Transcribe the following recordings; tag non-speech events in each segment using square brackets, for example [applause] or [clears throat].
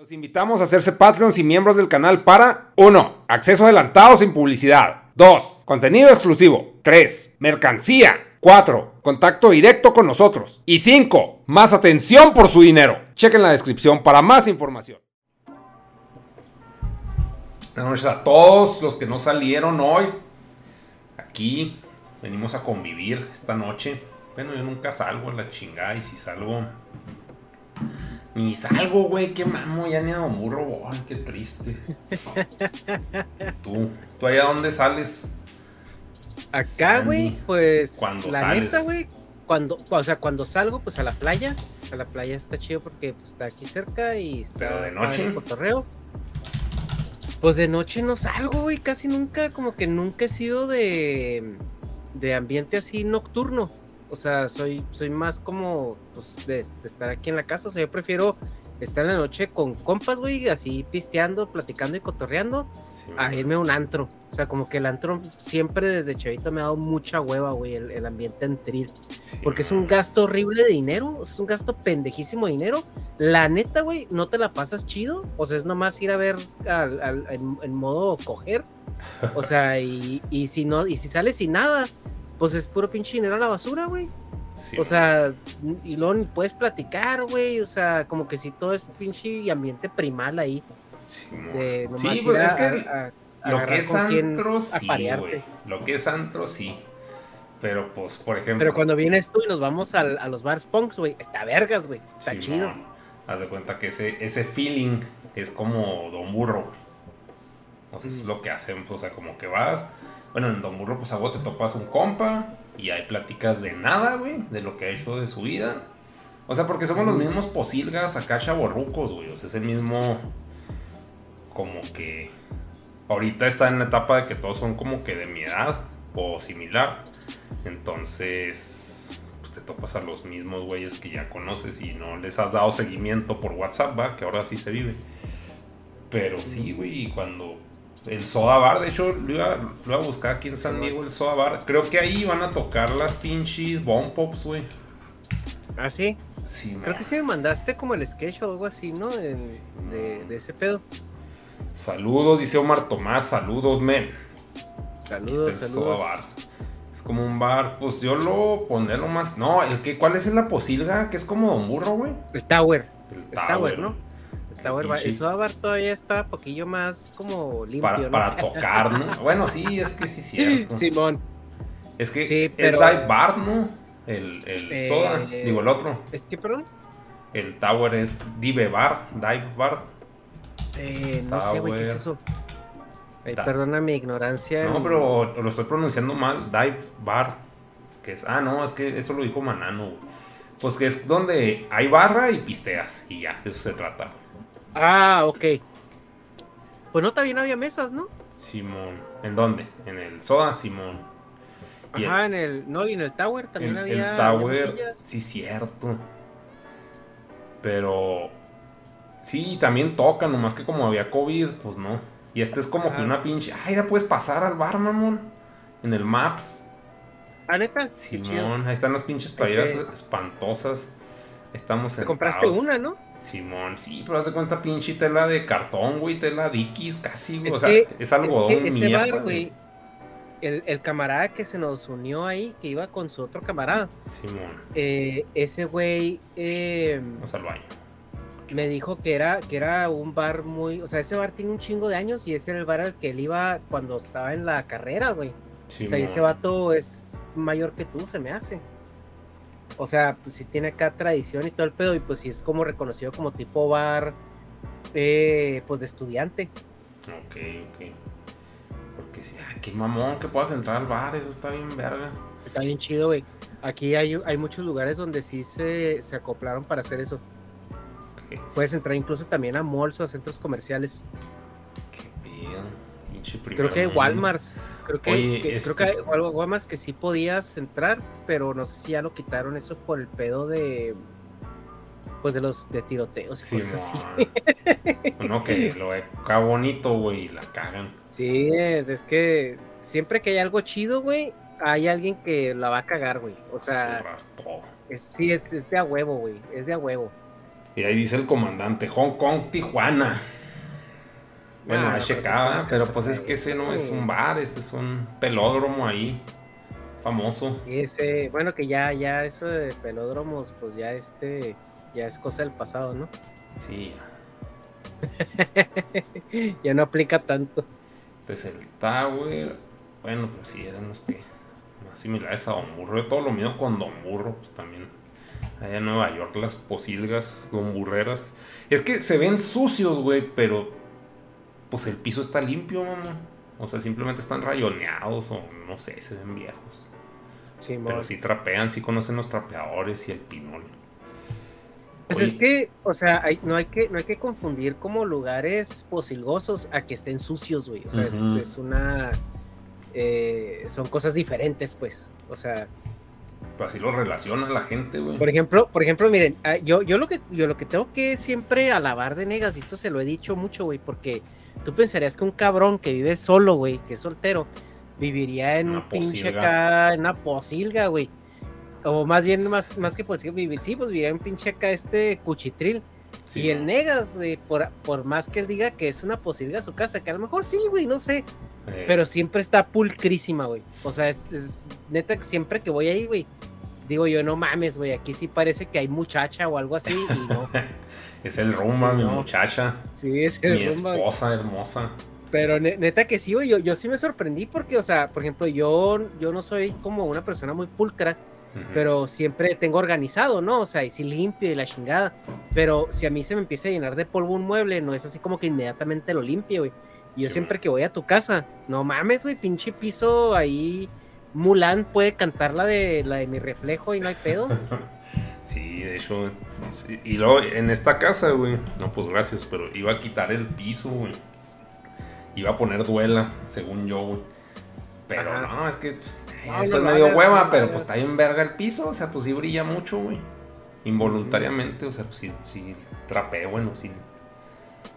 Los invitamos a hacerse Patreons y miembros del canal para 1. Acceso adelantado sin publicidad. 2. Contenido exclusivo. 3. Mercancía. 4. Contacto directo con nosotros. Y 5. Más atención por su dinero. Chequen la descripción para más información. Buenas noches a todos los que no salieron hoy. Aquí venimos a convivir esta noche. Bueno, yo nunca salgo a la chingada y si salgo ni salgo, güey, qué mamo, ya ni a Don Burro, qué triste. [laughs] tú, ¿tú allá dónde sales? Acá, güey, pues cuando la neta, güey, cuando, o sea, cuando salgo, pues a la playa. A la playa está chido porque pues, está aquí cerca y está Pero de noche. En cotorreo. Pues de noche no salgo, güey, casi nunca, como que nunca he sido de, de ambiente así nocturno. O sea, soy, soy más como pues, de, estar aquí en la casa. O sea, yo prefiero estar en la noche con compas, güey, así pisteando, platicando y cotorreando, a irme a un antro. O sea, como que el antro siempre desde chavito me ha dado mucha hueva, güey, el, ambiente antril. porque es un gasto horrible de dinero, es un gasto pendejísimo de dinero. La neta, güey, no te la pasas chido. O sea, es nomás ir a ver al, en, modo coger. O sea, y, y si no, y si sales sin nada pues es puro pinche dinero a la basura, güey. o sea, y luego puedes platicar, güey. O sea, como que si todo es pinche ambiente primal ahí. Sí, sí pues es que lo que es antro, sí, güey. Lo que es antro, sí. Pero, pues, por ejemplo. Pero cuando vienes tú y nos vamos a, los bars punks, güey, está vergas, güey. Está chido. Haz de cuenta que ese, ese feeling es como Don Burro. Entonces, es lo que hacen, o sea, como que vas bueno, en Don Burro, pues a vos te topas un compa y hay pláticas de nada, güey, de lo que ha hecho de su vida. O sea, porque somos los mismos posilgas acá chaborrucos, güey. O sea, es el mismo. Como que. Ahorita está en la etapa de que todos son como que de mi edad o similar. Entonces. Pues te topas a los mismos güeyes que ya conoces y no les has dado seguimiento por WhatsApp, ¿va? Que ahora sí se vive. Pero sí, güey, y cuando el Soda Bar, de hecho, lo iba, a buscar aquí en San Diego, el Soda Bar. Creo que ahí van a tocar las pinches Bomb Pops, güey. ¿Ah, sí? Sí, Creo que sí me mandaste como el sketch o algo así, ¿no? de, ese pedo. Saludos, dice Omar Tomás, saludos, men. Saludos, saludos. Soda Bar. Es como un bar, pues yo lo pondré más. No, el que, ¿cuál es la posilga? Que es como Don Burro, güey. El Tower. El, Tower, ¿no? El Soda Bar todavía está un poquillo más como limpio. Para, para [laughs] tocar, ¿no? bueno, sí, es que sí, cierto. Simón. Es que es Dive Bar, ¿no? El, el eh, Soda, digo el otro. ¿Es que, perdón? El Tower es Dive Bar, Dive Bar. Eh, no sé, güey, ¿qué es eso? perdona mi ignorancia. No, pero lo estoy pronunciando mal. Dive Bar. Que es, ah, no, es que eso lo dijo Manano. Pues que es donde hay barra y pisteas. Y ya, de eso se trata. Ah, ok. Pues no, también había mesas, ¿no? Simón. ¿En dónde? En el Soda, Simón. Ajá, en el. No, y en el Tower también había. El Tower, sí, cierto. Pero. Sí, también toca, nomás que como había COVID, pues no. Y este es como que una pinche. Ay, ya puedes pasar al bar, mamón. En el Maps. ¿Ah, neta? Simón, ahí están las pinches playeras espantosas. Estamos en. Compraste una, ¿no? Simón, sí, pero hace cuenta pinche tela de cartón, güey, tela Dickies, casi, güey. o sea, es algodón es que ese güey. El, el, camarada que se nos unió ahí, que iba con su otro camarada. Simón. Eh, ese güey. Eh, Vamos al baño. Me dijo que era, que era un bar muy. O sea, ese bar tiene un chingo de años y ese era el bar al que él iba cuando estaba en la carrera, güey. O sea, ese vato es mayor que tú, se me hace. O sea, pues sí tiene acá tradición y todo el pedo, y pues sí es como reconocido como tipo bar, eh, pues de estudiante. Ok, ok. Porque sí, ay, qué mamón que puedas entrar al bar, eso está bien verga. Está bien chido, güey. Aquí hay, hay muchos lugares donde sí se, se acoplaron para hacer eso. Puedes entrar incluso también a malls o a centros comerciales. Creo que Walmart Creo que, creo este que hay algo más que sí podías entrar, pero no sé si ya lo quitaron eso por el pedo de pues de los de tiroteos sí, no, que lo acá bonito, güey, la cagan. Sí, es que siempre que hay algo chido, güey, hay alguien que la va a cagar, güey. O sea, es, sí, es, es de a huevo, güey, es de a huevo. Y ahí dice el comandante, Hong Kong, Tijuana. Bueno, Ah, no, checar, pero pues, pues es que ese no es un bar, ese es un pelódromo ahí, famoso. Ese, bueno, que ya, ya eso de pelódromos, pues ya este, ya es cosa del pasado, ¿no? Sí, [laughs] ya no aplica tanto. entonces el Tower, bueno, pues sí, eran los que más similares a Don Burro. Yo todo lo mío con Don Burro, pues también. Allá en Nueva York, las posilgas Don Burreras. Es que se ven sucios, güey, pero pues el piso está limpio, mamá. O sea, simplemente están rayoneados o no sé, se ven viejos. Sí, Pero sí trapean, sí conocen los trapeadores y el pinol. Pues Oye, es que, o sea, hay- no, hay que, no hay que confundir como lugares posilgosos a que estén sucios, güey. O sea, es- una. eh, son cosas diferentes, pues. O sea, Pues así lo relaciona la gente, güey. por ejemplo, por ejemplo, miren, ah, yo, yo lo que yo lo que tengo que siempre alabar de Negas, y esto se lo he dicho mucho, güey, porque tú pensarías que un cabrón que vive solo, güey, que es soltero, viviría en Una un pinche acá, en una posilga, güey. O más bien, más, más que posilga, vivir, sí, pues viviría en un pinche acá este cuchitril. Sí, y el. Negas, güey, por, por más que él diga que es una posilga su casa, que a lo mejor sí, güey, no sé, Eh, pero siempre está pulcrísima, güey. O sea, es, es neta que siempre que voy ahí, güey, digo yo, no mames, güey, aquí sí parece que hay muchacha o algo así, y no. [laughs] es el rumba, mi No. muchacha. Sí, es Mi el rumba, güey. esposa hermosa. Pero ne- neta que sí, güey, yo, yo sí me sorprendí porque, o sea, por ejemplo, yo, yo no soy como una persona muy pulcra, Ujú. pero siempre tengo organizado, ¿no? O sea, y sí limpio y la chingada. Pero si a mí se me empieza a llenar de polvo un mueble, no es así como que inmediatamente lo limpie, güey. Y yo Sí, siempre que voy a tu casa, no mames, güey, pinche piso ahí. Mulan puede cantar la de la de mi reflejo y no hay pedo. [laughs] Sí, de hecho. Y luego en esta casa, güey. No, pues gracias, pero iba a quitar el piso, güey. Iba a poner duela, según yo, güey. Pero Ajá. no, es que pues, No, después me dio hueva, no pero pues está bien verga el piso. O sea, pues sí brilla mucho, güey. Involuntariamente, o sea, pues sí, sí trapea, bueno, sí.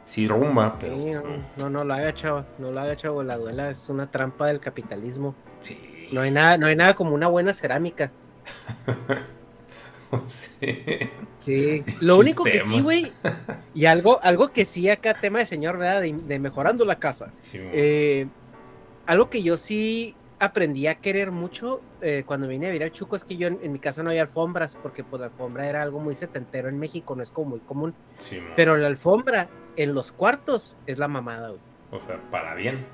Sí rumba, pero. Sí, pues, no, no. no, no lo haga, chava. No lo haga, chavo. La duela es una trampa del capitalismo. Sí. No hay nada, no hay nada como una buena cerámica. [laughs] [laughs] sí. Sí, [laughs] lo único que sí, güey, y algo, algo que sí acá, tema de señor, ¿verdad? De, de mejorando la casa. Sí. Eh, algo que yo sí aprendí a querer mucho eh, cuando vine a vivir al Chuco es que yo en, en mi casa no había alfombras, porque pues la alfombra era algo muy setentero en México, no es como muy común. Sí. Pero la alfombra en los cuartos es la mamada, güey. O sea, para bien.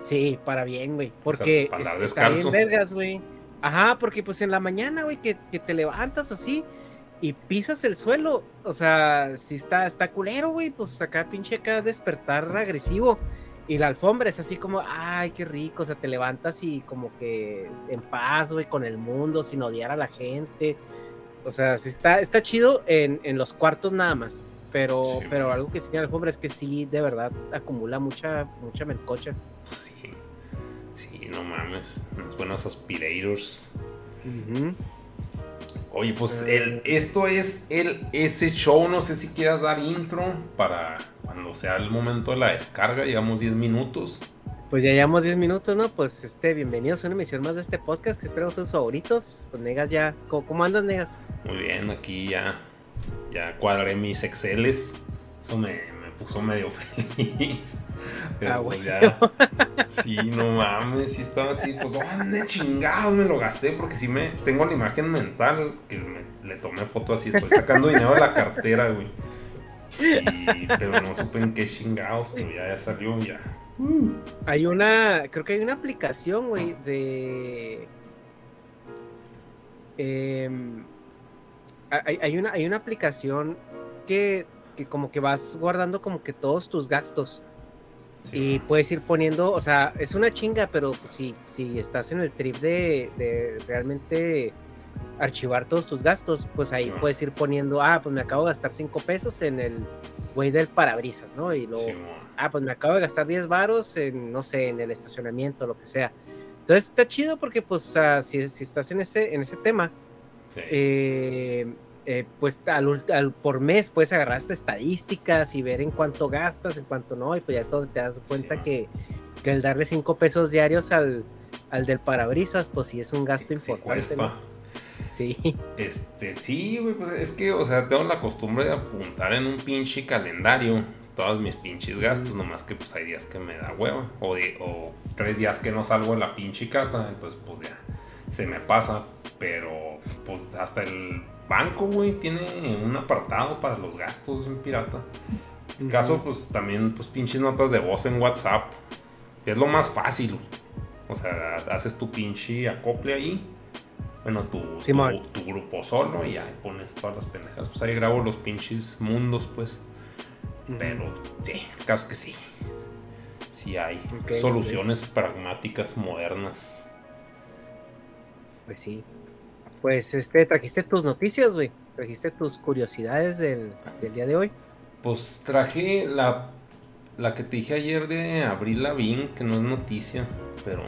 Sí, para bien, güey. Porque para andar es- está bien vergas, güey. Ajá, porque pues en la mañana, güey, que, que te levantas o así y pisas el suelo, o sea, si está, está culero, güey, pues acá pinche acá despertar agresivo. Y la alfombra es así como, ay, qué rico, o sea, te levantas y como que en paz, güey, con el mundo, sin odiar a la gente. O sea, sí está, está chido en, en los cuartos nada más. Pero, Sí, pero algo que sí tiene la alfombra es que sí, de verdad, acumula mucha, mucha melcocha. Pues sí. Sí, no mames. Unos buenos aspirators. Oye, pues Eh. el, esto es el ese show. No sé si quieras dar intro para cuando sea el momento de la descarga. Llevamos 10 minutos. Pues ya llevamos 10 minutos, ¿no? Pues este, bienvenidos a una emisión más de este podcast que espero sus favoritos. Pues Negas ya, ¿cómo, cómo andas, Negas? Muy bien, aquí ya, ya cuadré mis Exceles. Eso me puso medio [laughs] feliz. Pero Ah, pues bueno. ya. [laughs] Sí, no mames, sí estaba así. Pues, ¿dónde chingados me lo gasté? Porque sí me. Tengo la imagen mental que me- le tomé foto así. Estoy sacando dinero de la cartera, güey. Y, pero no supe en qué chingados, pero ya, ya salió, ya. Hay una, creo que hay una aplicación, güey, de... em, hay, hay una, hay una aplicación que, que como que vas guardando como que todos tus gastos. Sí, y puedes ir poniendo, o sea, es una chinga, pero si, si estás en el trip de, de realmente archivar todos tus gastos, pues ahí Sí, puedes ir poniendo, ah, pues me acabo de gastar 5 pesos en el güey del parabrisas, ¿no? Y luego, sí, ah, pues me acabo de gastar 10 varos en, no sé, en el estacionamiento, lo que sea. Entonces está chido porque, pues, si, si estás en ese, en ese tema, eh, eh, pues al, por mes puedes agarrar hasta estadísticas y ver en cuánto gastas, en cuánto no, y pues ya es donde te das cuenta Sí. que, que el darle 5 pesos diarios al, al del parabrisas, pues sí es un gasto Sí, importante. Sí. Este, sí, güey, pues es que, o sea, tengo la costumbre de apuntar en un pinche calendario todos mis pinches gastos, nomás que pues hay días que me da hueva, o, o tres días que no salgo de la pinche casa, entonces pues ya se me pasa, pero pues hasta el banco, güey, tiene un apartado para los gastos en pirata. En caso, pues también, pues pinches notas de voz en WhatsApp, que es lo más fácil. O sea, haces tu pinche acople ahí. Bueno, tu, tu, grupo solo y ahí pones todas las pendejas. Pues ahí grabo los pinches mundos, pues. Pero sí, el caso es que sí. Sí hay soluciones pragmáticas modernas. Pues sí. Pues este, trajiste tus noticias, güey. Trajiste tus curiosidades del, día de hoy. Pues traje la, la que te dije ayer de Abril Lavín, que no es noticia, pero.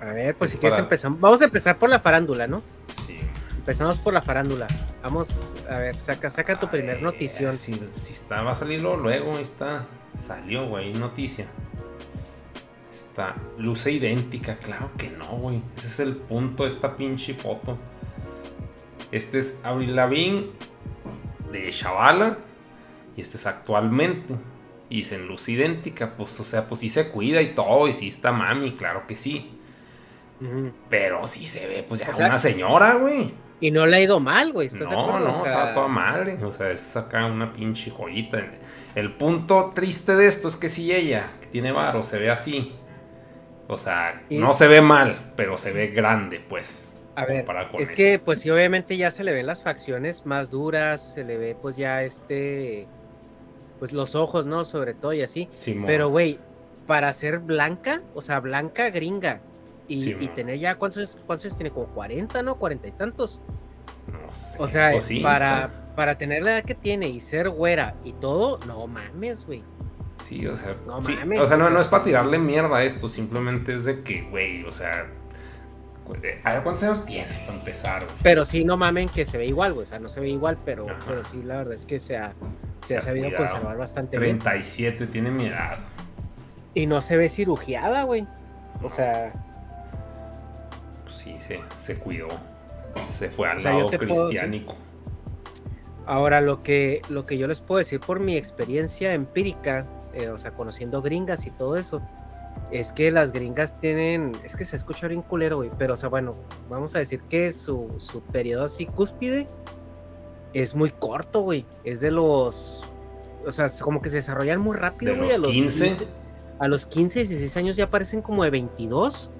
A ver, pues si quieres empezamos. Vamos a empezar por la farándula, ¿no? Sí. Empezamos por la farándula. Vamos, a ver, saca, saca tu primer notición. Si, si está, va a salirlo luego, ahí está. Salió, güey, noticia. Está luce idéntica, claro que no, güey. Ese es el punto de esta pinche foto. Este es Avril Lavigne de Chavala y este es actualmente. Y en luz idéntica, pues, o sea, pues sí se cuida y todo, y sí está mami, claro que sí. Pero sí se ve, pues ya una señora, güey. Y no le ha ido mal, güey. no, no, está toda madre. O sea, es acá una pinche joyita. El punto triste de esto es que si ella, que tiene varo, se ve así. O sea, no se ve mal, pero se ve grande, pues. A ver, es que pues sí, obviamente ya se le ven las facciones más duras, se le ve pues ya este, pues los ojos, ¿no? Sobre todo y así. pero, güey, para ser blanca, o sea, blanca gringa, y, tener ya, ¿cuántos, ¿cuántos tiene? Como 40, ¿no? 40 y tantos. No sé. O sea, para, para tener la edad que tiene y ser güera y todo, no mames, güey. Sí, o sea, no mames, o sea, no, no es para tirarle mierda a esto, simplemente es de que, güey, o sea, a ver cuántos años tiene para empezar, Pero sí, no mamen que se ve igual, güey. O sea, no se ve igual, pero, pero sí, la verdad es que se ha, se, ha sabido conservar bastante 37, bien. tiene mi edad. Y no se ve cirugiada, güey. O sea. Pues sí, se, se cuidó. Se fue al lado cristiánico. Ahora, lo que, lo que yo les puedo decir por mi experiencia empírica, eh, o sea, conociendo gringas y todo eso, es que las gringas tienen, es que se escucha bien culero, güey, pero o sea, bueno, vamos a decir que su, su periodo así cúspide es muy corto, güey, es de los, o sea, como que se desarrollan muy rápido, güey, a los 15. a los 15, 16 años ya parecen como de 22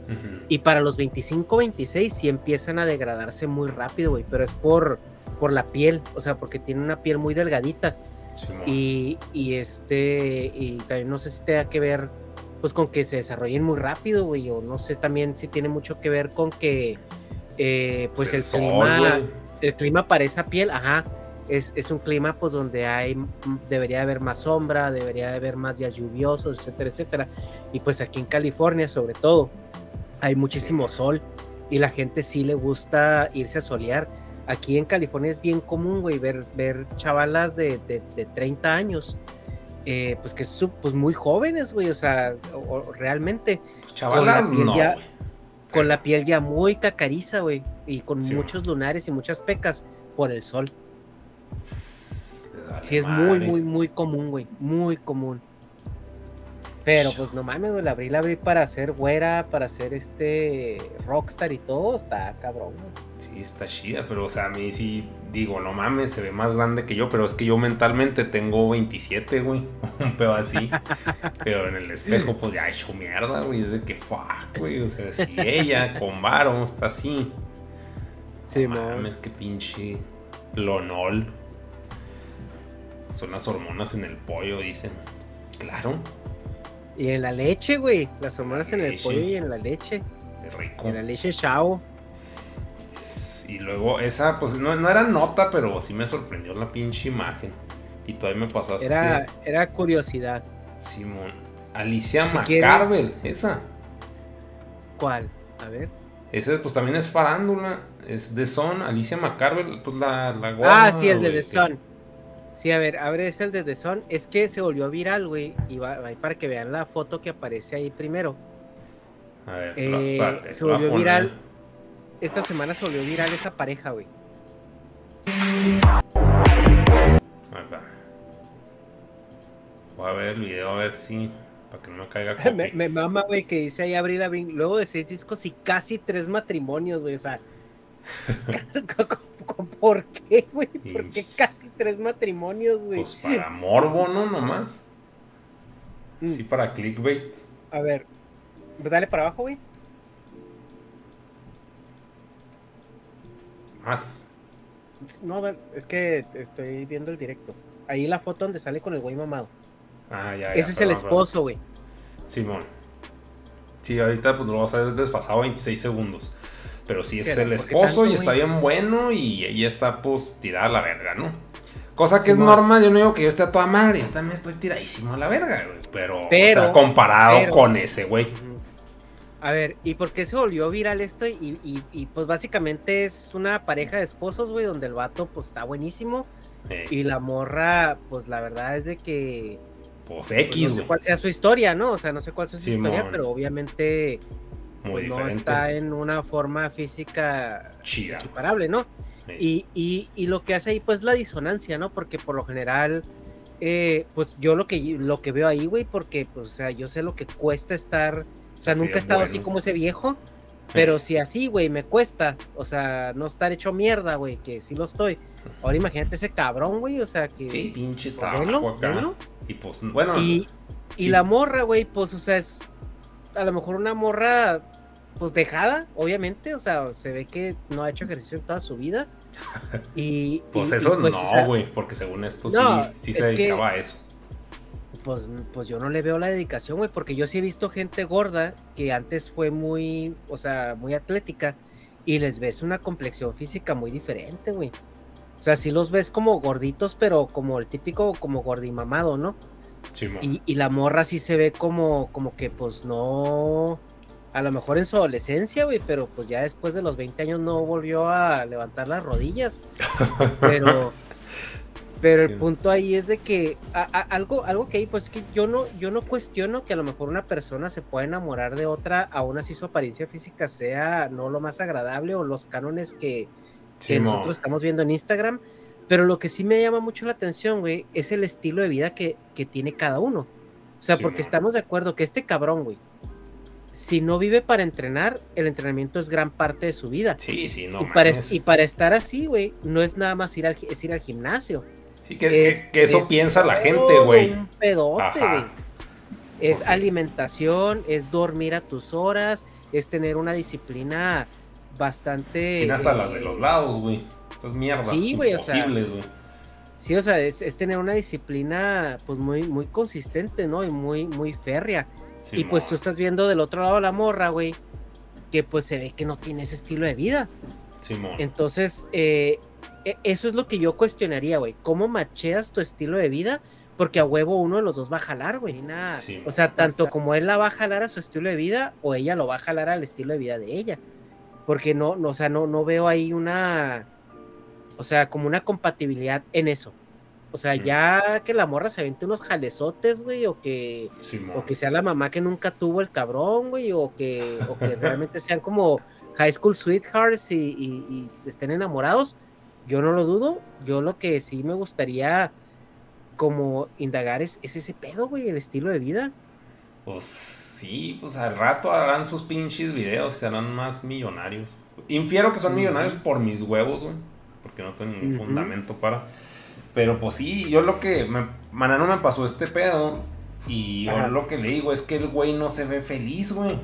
y para los 25, 26 sí empiezan a degradarse muy rápido, güey, pero es por, por la piel, o sea, porque tiene una piel muy delgadita. y, y este, y también no sé si tenga que ver pues con que se desarrollen muy rápido, güey, o no sé también si tiene mucho que ver con que, eh, pues el, clima, el clima para esa piel, ajá, es, es, un clima pues donde hay, debería haber más sombra, debería haber más días lluviosos, etcétera, etcétera, y pues aquí en California sobre todo hay muchísimo sol y la gente sí le gusta irse a solear. Aquí en California es bien común, güey, ver, ver chavalas de, de, de 30 años eh, pues que son pues muy jóvenes, güey, o sea, realmente. Chavalas, con la piel ya, Con la piel ya muy cacariza, güey, y con muchos lunares y muchas pecas por el sol. sí, es muy, muy, muy común, güey, muy común. Pero pues no mames, güey, la abrí, la abrí para ser güera, para ser este rockstar y todo, está cabrón, Sí, está chida, pero o sea, a mí sí digo, no mames, se ve más grande que yo, pero es que yo mentalmente tengo 27, güey, [laughs] un pedo así. pero en el espejo, pues ya he hecho mierda, güey, es de que fuck, güey, o sea, si ella con varo está así. Sí, no mames, qué pinche lonol. Son las hormonas en el pollo, dicen. Claro. Y en la leche, güey. Las hormonas en el pollo y en la leche. Qué rico. En la leche chao. Y luego esa, pues no, no, era nota, pero sí me sorprendió la pinche imagen. Y todavía me pasaste. Era, era curiosidad. Simón. Alicia si esa. ¿Cuál? A ver. Ese, pues también es farándula. Es de Son, Alicia McCarvel, pues la, la Ah, sí, el de The Son. Sí, a ver, abre es el de The Sun. Es que se volvió viral, güey. Y va, para que vean la foto que aparece ahí primero. A ver, eh, se volvió viral esta semana se volvió viral esa pareja, güey. Voy a ver el video a ver si. Para que no me caiga [laughs] me, me, mama, güey, que dice ahí Abril Lavigne. Luego de seis discos y casi tres matrimonios, güey. O sea. [laughs] [laughs] ¿Por qué, güey? ¿Por qué casi tres matrimonios, güey? Pues para morbo, ¿no? Nomás. Mm. Sí, para clickbait. A ver. Dale para abajo, güey. Más. No, es que estoy viendo el directo. Ahí la foto donde sale con el güey mamado. Ah, ya, ya. Ese es el esposo, güey. Simón. Sí, ahorita pues lo vamos a ver desfasado 26 segundos. Pero sí es el esposo y está bien bueno y ella está pues tirada a la verga, ¿no? Cosa que es normal, yo no digo que yo esté a toda madre, yo también estoy tiradísimo a la verga, güey. Pero, pero o sea, comparado con ese güey. A ver, ¿y por qué se volvió viral esto? Y, y, pues básicamente es una pareja de esposos, güey, donde el vato pues está buenísimo. Y la morra, pues la verdad es de que... Pues, pues X, No sé cuál sea su historia, ¿no? O sea, no sé cuál sea su historia, pero obviamente pues, no está en una forma física equiparable, ¿no? Y, y, y, lo que hace ahí, pues la disonancia, ¿no? Porque por lo general, eh, pues yo lo que, lo que veo ahí, güey, porque, pues, o sea, yo sé lo que cuesta estar, o sea, nunca he estado así como ese viejo, pero si así, güey, me cuesta, o sea, no estar hecho mierda, güey, que sí lo estoy. Ahora imagínate ese cabrón, güey, o sea, que... Sí, pinche trabajo Y pues, bueno... Y, y la morra, güey, pues, o sea, es a lo mejor una morra pues dejada, obviamente, o sea, se ve que no ha hecho ejercicio en toda su vida. [laughs] Y, pues eso pues, no, güey, porque según esto sí, sí se dedicaba a eso. Pues, pues yo no le veo la dedicación, güey, porque yo sí he visto gente gorda que antes fue muy, o sea, muy atlética y les ves una complexión física muy diferente, güey. O sea, sí los ves como gorditos, pero como el típico, como gordimamado, ¿no? Sí, y, y, la morra sí se ve como, como que pues no, a lo mejor en su adolescencia, güey, pero pues ya después de los 20 años no volvió a levantar las rodillas. [laughs] Pero, pero el punto ahí es de que algo, algo que hay, pues es que yo no, yo no cuestiono que a lo mejor una persona se pueda enamorar de otra, aún así su apariencia física sea no lo más agradable o los cánones que, nosotros estamos viendo en Instagram. Pero lo que sí me llama mucho la atención, güey, es el estilo de vida que, que tiene cada uno. O sea, porque estamos de acuerdo que este cabrón, güey, si no vive para entrenar, el entrenamiento es gran parte de su vida. Sí, sí, no. Y, para, y para, estar así, güey, no es nada más ir al, es ir al gimnasio. Sí, que, eso piensa la gente, güey. Un pedote, güey. Es alimentación, es dormir a tus horas, es tener una disciplina bastante. Tiene hasta las de los lados, güey. Esas mierdas. Sí, güey, o sea. güey. Sí, o sea, es, es, tener una disciplina, pues muy, muy consistente, ¿no? Y muy, muy férrea y pues tú estás viendo del otro lado la morra, güey, que pues se ve que no tiene ese estilo de vida. Entonces, eh, e, eso es lo que yo cuestionaría, güey. ¿Cómo macheas tu estilo de vida? Porque a huevo uno de los dos va a jalar, güey. Nada. o sea, tanto como él la va a jalar a su estilo de vida o ella lo va a jalar al estilo de vida de ella. Porque no, no o sea, no, no veo ahí una, o sea, como una compatibilidad en eso. O sea, ya que la morra se aviente unos jalezotes, güey, o que, o que sea la mamá que nunca tuvo el cabrón, güey, o que, o que [laughs] realmente sean como high school sweethearts y, estén enamorados, yo no lo dudo. Yo lo que sí me gustaría como indagar es, ese pedo, güey, el estilo de vida. Pues sí, pues al rato harán sus pinches videos, serán más millonarios. Infiero que son millonarios por mis huevos, güey, porque no tengo ningún fundamento para pero pues sí, yo lo que. Me, Manano me pasó este pedo. Y yo lo que le digo es que el güey no se ve feliz, güey.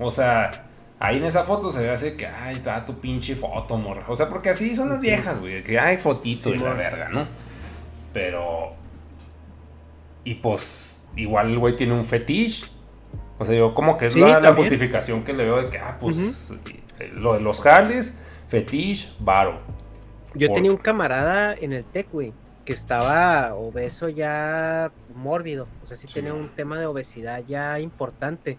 O sea, ahí en esa foto se ve así que, ay, está tu pinche foto, morra. O sea, porque así son las viejas, güey. Que hay fotito y la verga, ¿no? Pero. Y pues, igual el güey tiene un fetiche. O sea, yo como que es la, justificación que le veo de que, ah, pues, lo de los jales, fetiche, varo. Yo tenía un camarada en el TEC, güey, que estaba obeso ya mórbido. O sea, sí, tenía un tema de obesidad ya importante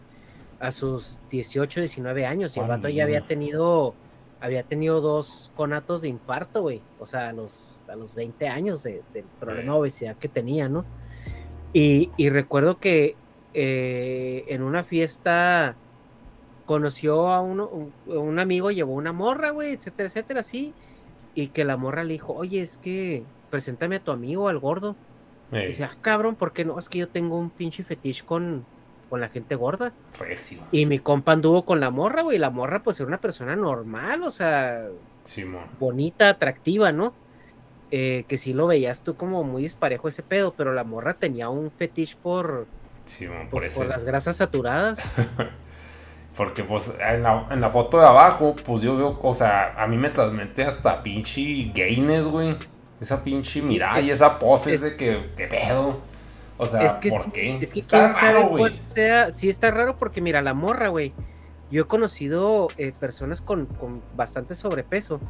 a sus 18, 19 años. Y el vato ya había tenido, había tenido dos conatos de infarto, güey. O sea, a los, a los 20 años del problema de obesidad que tenía, ¿no? Y, recuerdo que eh, en una fiesta conoció a uno, un, un amigo, llevó una morra, güey, etcétera, etcétera, así. Y que la morra le dijo, oye, es que preséntame a tu amigo, al gordo. Y dice, ah, cabrón, ¿por qué no? Es que yo tengo un pinche fetiche con, con la gente gorda. recio. Y mi compa anduvo con la morra, güey. La morra, pues, era una persona normal, o sea, Simón. bonita, atractiva, ¿no? Eh, que sí lo veías tú como muy disparejo ese pedo, pero la morra tenía un fetiche por, Simón, por pues, ese. por las grasas saturadas. [laughs] Porque pues en la, en la foto de abajo, pues yo veo, o sea, a mí me transmite hasta pinche gayness, güey. Esa pinche mirada y es- esa pose es- de que, ¿qué pedo? O sea, es que, ¿por qué? es que Está raro, güey. cuál sea. Sí, está raro porque, mira, la morra, güey. Yo he conocido eh, personas con, con bastante sobrepeso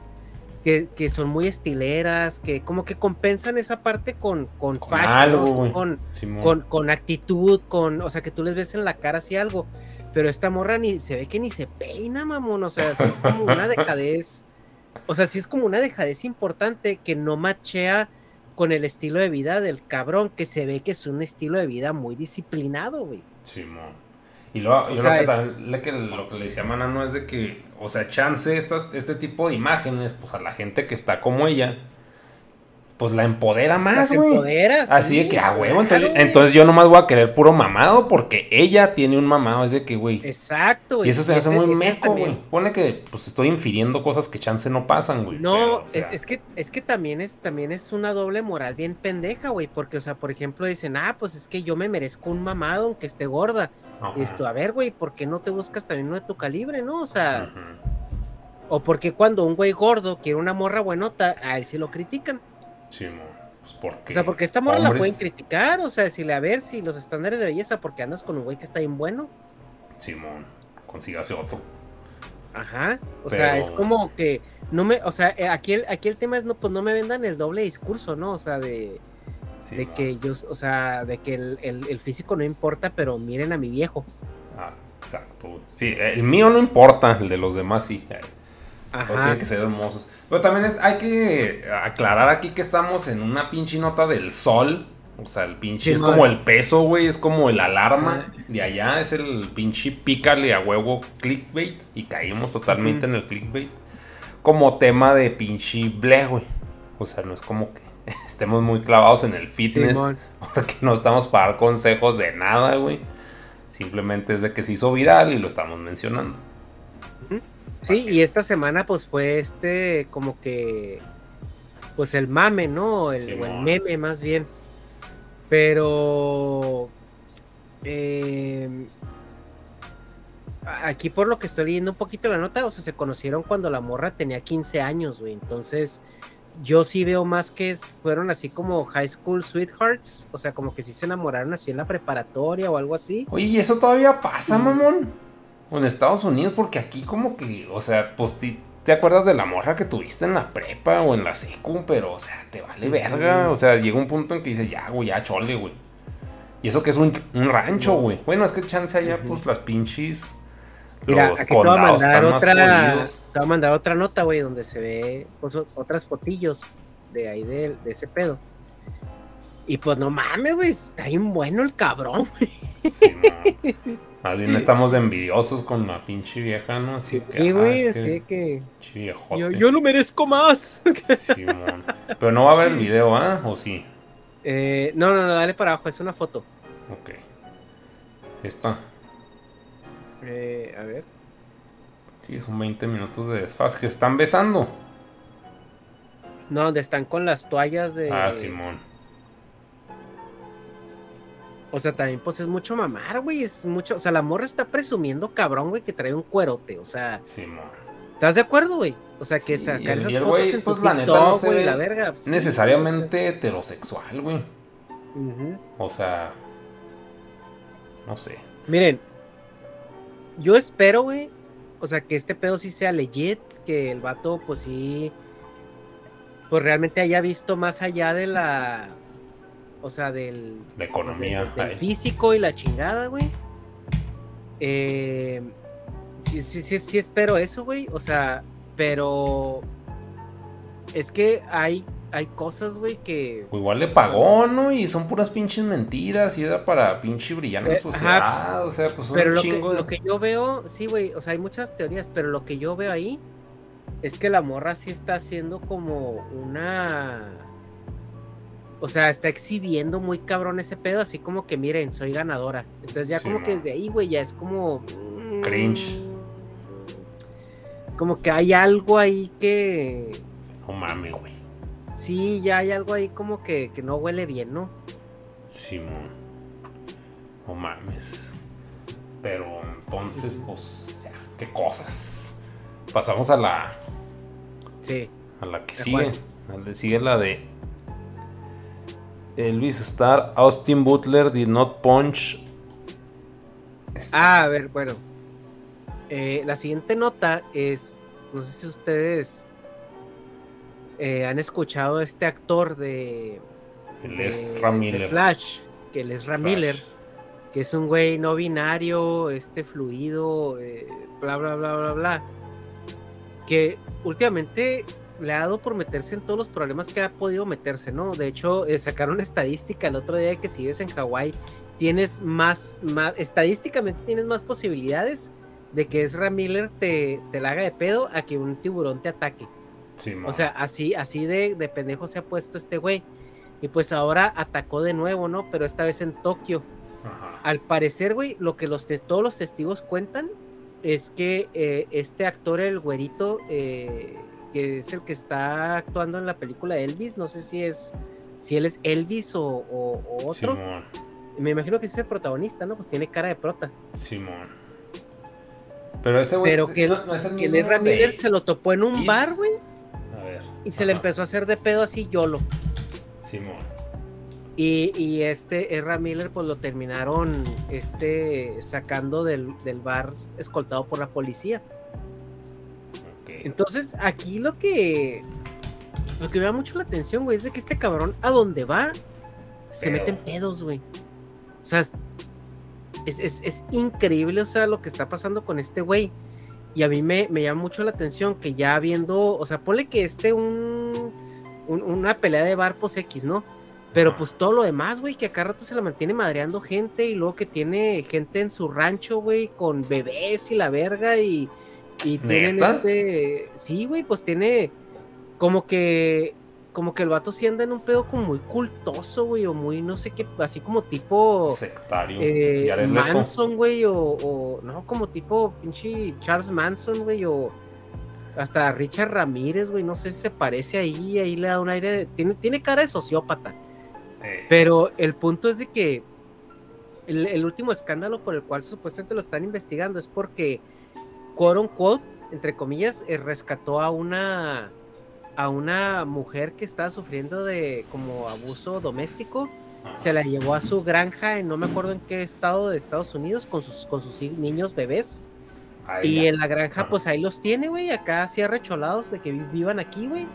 que, que son muy estileras, que como que compensan esa parte con, con, Con fashion, con, con actitud, con, o sea, que tú les ves en la cara así algo. Pero esta morra ni se ve que ni se peina, mamón. O sea, sí es como una [laughs] dejadez. O sea, sí es como una dejadez importante que no machea con el estilo de vida del cabrón, que se ve que es un estilo de vida muy disciplinado, güey. Simón. Y luego, O yo sea, lo, que es- tal- le- que, lo que le decía a Manano es de que, o sea, chance estas, este tipo de imágenes, pues a la gente que está como ella, pues la empodera más, güey. empoderas. Así sí, de que, a huevo, claro, entonces, güey. entonces yo nomás voy a querer puro mamado porque ella tiene un mamado, es de que, güey. Exacto, güey. Y eso se hace muy meco, güey. Pone que, pues estoy infiriendo cosas que chance no pasan, güey. No, pero, o sea, es, es que es que también es también es una doble moral bien pendeja, güey, porque o sea, por ejemplo, dicen, "Ah, pues es que yo me merezco un mamado aunque esté gorda." ajá. Y esto, a ver, güey, ¿por qué no te buscas también uno de tu calibre, no? O sea, o porque cuando un güey gordo quiere una morra buenota, a él sí lo critican. Sí. Pues porque. O sea, porque esta morra la pueden criticar, o sea, decirle, a ver si los estándares de belleza, porque andas con un güey que está bien bueno. Simón, consígase otro. Ajá. O sea, es Pero- como que no me, o sea, eh, aquí el, aquí el tema es no, pues no me vendan el doble discurso, ¿no? O sea, de, Sí, de que yo, o sea, de que el, el- el físico no importa, pero miren a mi viejo. Ah, exacto. Sí, el mío no importa, el de los demás sí. Eh, Todos Ajá. tienen que ser hermosos. Pero también es- hay que aclarar aquí que estamos en una pinche nota del sol. O sea, el pinche Sí, es como el peso, güey. Es como el alarma. De allá es el pinche pícale a huevo clickbait. Y caímos totalmente en el clickbait. Como tema de pinche ble, güey. O sea, no es como que [laughs] estemos muy clavados en el fitness. [laughs] Porque no estamos para dar consejos de nada, güey. Simplemente es de que se hizo viral y lo estamos mencionando. Sí, y esta semana pues fue este como que pues el mame, ¿no? El, o el meme más bien. Pero eh, aquí por lo que estoy leyendo un poquito la nota, o sea, se conocieron cuando la morra tenía 15 años, güey. Entonces, yo sí veo más que es- fueron así como high school sweethearts, o sea, como que sí se enamoraron así en la preparatoria o algo así. Oye, ¿y eso todavía pasa, Mm. mamón? En Estados Unidos, porque aquí como que, o sea, pues ti- te acuerdas de la morra que tuviste en la prepa o en la secu, pero, o sea, te vale verga. O sea, llega un punto en que dices, ya, güey, ya chole, güey. Y eso que es un, un rancho, güey. Bueno, es que chance allá, pues las pinches. Mira, los aquí te voy a mandar otra, te voy a mandar otra nota, güey, donde se ve pues, otras fotillos de ahí de, de ese pedo. Y pues no mames, güey, está bien bueno el cabrón. Sí, no. [laughs] Más bien estamos envidiosos con la pinche vieja, ¿no? Así que, Sí, ah, güey, que así que yo, yo lo merezco más. Simón. Pero no va a haber el video, ¿ah? ¿O sí? Eh, no, no, no, dale para abajo, es una foto. Ok. Esta. Eh, a ver. Sí, son 20 minutos de desfase. Que están besando. No, donde están con las toallas de. Ah, Simón. O sea, también, pues es mucho mamar, güey. Es mucho. O sea, la morra está presumiendo, cabrón, güey, que trae un cuerote. O sea, Simón. ¿estás de acuerdo, güey? O sea, que Sí, sacar y el- esas fotos güey, en tu pues, la neta, no se la verga. pues, sí, Necesariamente heterosexual, güey. o sea, ujú. O sea. No sé. Miren, yo espero, güey, o sea, que este pedo sí sea legit, que el vato, pues sí, pues realmente haya visto más allá de la, o sea, del, La pues, economía. del físico y la chingada, güey. Eh, sí, sí, sí, sí espero eso, güey, o sea, pero es que hay hay cosas, güey, que. O igual le pagó, ¿no? Y son puras pinches mentiras. Y era para pinche brillar en Eh, sociedad. ajá. O sea, pues un Pero lo que, chingo de- lo que yo veo, sí, güey, o sea, hay muchas teorías, pero lo que yo veo ahí es que la morra sí está haciendo como una. O sea, está exhibiendo muy cabrón ese pedo, así como que miren, soy ganadora. Entonces ya Sí, como que desde ahí, güey, ya es como. mm, Cringe. Como que hay algo ahí que. No mames, güey. Sí, ya hay algo ahí como que, que no huele bien, ¿no? Simón. No mames. Pero entonces, pues, ya, qué cosas. Pasamos a la, Sí. a la que ¿De sigue. Sigue la de Elvis Star, Austin Butler did not punch. Ah, a ver, bueno. Eh, la siguiente nota es, no sé si ustedes eh, han escuchado a este actor de, el de- de. Flash, que él es. Miller, que es un güey no binario, este fluido, eh, bla, bla, bla, bla, bla. Que últimamente le ha dado por meterse en todos los problemas que ha podido meterse, ¿no? De hecho, eh, sacaron una estadística el otro día que si vives en Hawái, tienes más, más, estadísticamente tienes más posibilidades de que Ezra Miller te, te la haga de pedo a que un tiburón te ataque. O sea, así, así de, de pendejo se ha puesto este güey. Y pues ahora atacó de nuevo, ¿no? Pero esta vez en Tokio. Ajá. Al parecer, güey, lo que los todos los testigos cuentan es que eh, este actor, el güerito, eh, que es el que está actuando en la película Elvis, no sé si es si él es Elvis o, o- o otro. Simón. Me imagino que es el protagonista, ¿no? Pues tiene cara de prota. Simón. Pero este güey. Pero que el- no, no es el Que el Ezra de- Miller se lo topó en un bar, güey, A ver. y se le empezó a hacer de pedo así YOLO. Simón. Y, y este Ezra Miller, pues lo terminaron este, sacando del, del bar escoltado por la policía. Ok. Entonces, aquí lo que. Lo que me da mucho la atención, güey, es de que este cabrón, a donde va, se Pedo. meten pedos, güey. O sea, es, es, es increíble, o sea, lo que está pasando con este güey. Y a mí me, me llama mucho la atención que ya viendo, o sea, ponle que este un, un- una pelea de bar, pues X, ¿no? Pero pues todo lo demás, güey, que acá rato se la mantiene madreando gente y luego que tiene gente en su rancho, güey, con bebés y la verga y, y tienen ¿Neta? este... Sí, güey, pues tiene como que... Como que el vato sí anda en un pedo como muy cultoso, güey, o muy no sé qué, así como tipo... Sectario. Eh. Manson, güey, o, o no, como tipo pinche Charles Manson, güey, o hasta Richard Ramírez, güey, no sé si se parece ahí, ahí le da un aire, de- tiene, tiene cara de sociópata, Eh, pero el punto es de que el, el último escándalo por el cual supuestamente lo están investigando es porque, quote unquote, entre comillas, eh, rescató a una a una mujer que estaba sufriendo de como abuso doméstico se la llevó a su granja en no me acuerdo en qué estado de Estados Unidos con sus, con sus niños bebés. Y ella. en la granja, Ajá. pues ahí los tiene, güey, acá así arrecholados de que vi- vivan aquí, güey.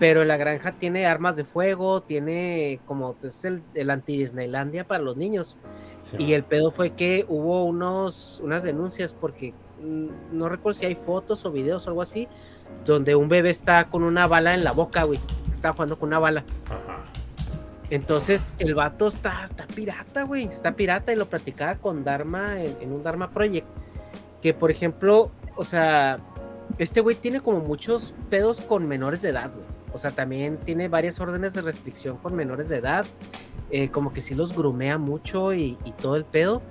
Pero en la granja tiene armas de fuego, tiene como, es el, el anti-Disneylandia para los niños. Simón. Y el pedo fue que hubo unos, unas denuncias porque no recuerdo si hay fotos o videos o algo así, donde un bebé está con una bala en la boca, güey. Está jugando con una bala. Ajá. Entonces el vato está, está pirata, güey. Está pirata y lo platicaba con Dharma en, en un Dharma Project. Que por ejemplo, o sea, este güey tiene como muchos pedos con menores de edad, güey. O sea, también tiene varias órdenes de restricción con menores de edad. eh, como que sí los grumea mucho y, y todo el pedo.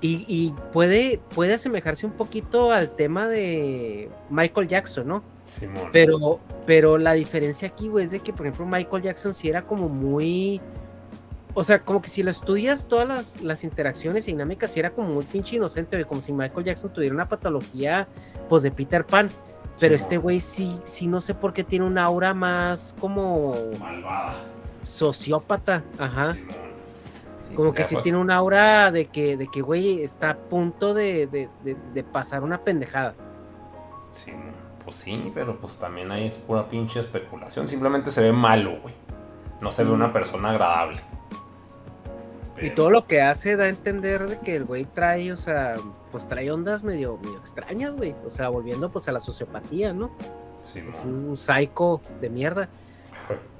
Y, y puede, puede asemejarse un poquito al tema de Michael Jackson, ¿no? Simón. Pero, pero la diferencia aquí, güey, es de que, por ejemplo, Michael Jackson sí era como muy. O sea, como que si lo estudias todas las, las interacciones y dinámicas, sí era como muy pinche inocente, güey, como si Michael Jackson tuviera una patología, pues, de Peter Pan. Pero Simón. este güey sí, sí, no sé por qué tiene un aura más como Malvada. sociópata. Ajá. Simón. Sí, Como que sí tiene un aura de que, de que, güey, está a punto de, de, de- de pasar una pendejada. Simón. Pues sí, pero pues también ahí es pura pinche especulación. Simplemente se ve malo, güey. No se ve una persona agradable. Y todo lo que hace da a entender de que el güey trae, o sea, pues trae ondas medio, medio extrañas, güey. O sea, volviendo pues a la sociopatía, ¿no? Es Simón. un psycho de mierda. [laughs]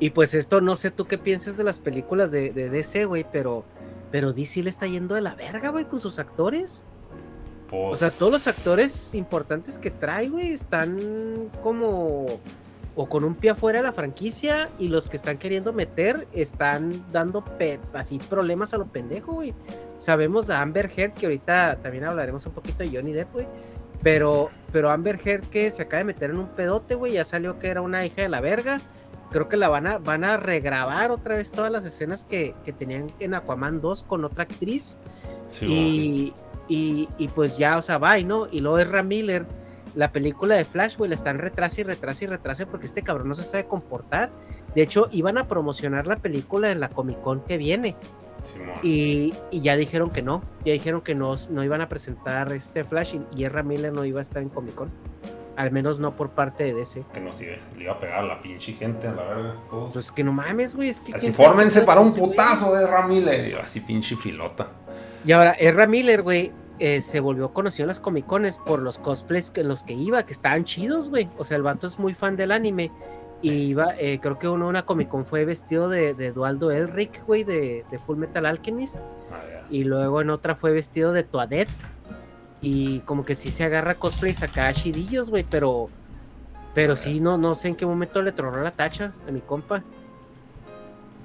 Y pues esto, no sé tú qué piensas de las películas de, de DC, güey, pero, pero DC le está yendo de la verga, güey, con sus actores. O sea, todos los actores importantes que trae, güey, están como o con un pie afuera de la franquicia y los que están queriendo meter están dando así problemas a lo pendejo, güey. Sabemos de Amber Heard, que ahorita también hablaremos un poquito de Johnny Depp, güey. Pero, pero Amber Heard que se acaba de meter en un pedote, güey, ya salió que era una hija de la verga. Creo que la van a, van a regrabar otra vez todas las escenas que, que tenían en Aquaman 2 con otra actriz. y, y, y, pues ya, o sea, bye, ¿no? Y luego Ezra Miller la película de Flash, güey, la están retrase y retrase y retrase porque este cabrón no se sabe comportar. De hecho, iban a promocionar la película en la Comic Con que viene. y, ya dijeron que no, ya dijeron que no, no iban a presentar este Flash y, y Miller no iba a estar en Comic Con. Al menos no por parte de DC. Que no sigue, le iba a pegar a la pinche gente, a la verga. Pues que no mames, güey. así fórmense para un putazo de Ezra Miller. Así pinche filota. Y ahora, Ezra Miller, güey, eh, se volvió conocido en las Comic Cones por los cosplays en los que iba, que estaban chidos, güey. O sea, el vato es muy fan del anime. Y iba, eh, creo que uno una Comic Con fue vestido de, de Dualdo Elric, güey, de, Full Metal Alchemist. Ah, y luego en otra fue vestido de Toadette. Y como que sí se agarra cosplays acá chidillos, güey, pero. Pero sí, no, no sé en qué momento le tronó la tacha a mi compa.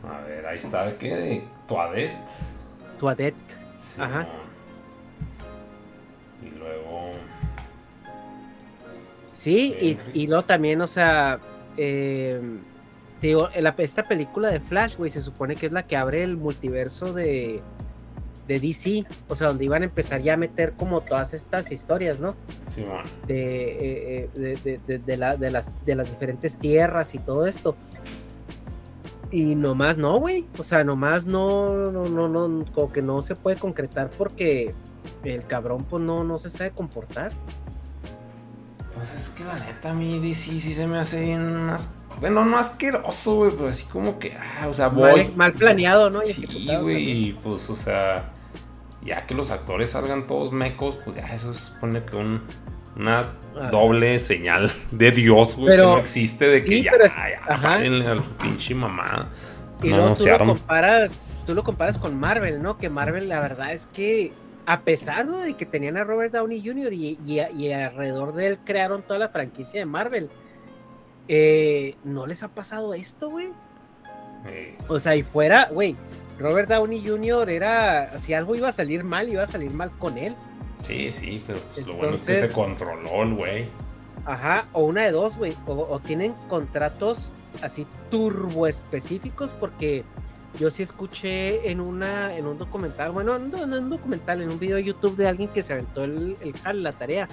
A ver, ahí está, ¿qué? De Toadette. Toadette. Ajá. Sí, y, y luego también, o sea, eh, digo, esta película de Flash, güey, se supone que es la que abre el multiverso de, de DC, o sea, donde iban a empezar ya a meter como todas estas historias, ¿no? Sí, man. De, eh, de, de, las, de las diferentes tierras y todo esto. Y nomás no, güey. O sea, nomás no, no, no, no, como que no se puede concretar porque el cabrón, pues no, no se sabe comportar. Pues es que la neta a mí DC sí se me hace bien bueno, no asqueroso, güey, pero así como que, ah, o sea, voy. Mal, planeado, ¿no? sí, güey, pues, o sea, ya que los actores salgan todos mecos, pues ya eso supone que un, una ah. doble señal de Dios, güey, que no existe, de que ya, ya, ajá. al pinche mamá. Y no, tú, lo comparas, tú lo comparas con Marvel, ¿no? Que Marvel, la verdad es que a pesar de que tenían a Robert Downey Jr. y, alrededor de él crearon toda la franquicia de Marvel, eh, ¿no les ha pasado esto, güey? O sea, y fuera, güey, Robert Downey Jr. era, si algo iba a salir mal, iba a salir mal con él. Sí, sí, pero pues lo bueno es que se controló güey. Ajá, o una de dos, güey, o tienen contratos así turbo específicos porque yo sí escuché en una en un documental, bueno, no, en un documental, en un video de YouTube de alguien que se aventó el, el la tarea,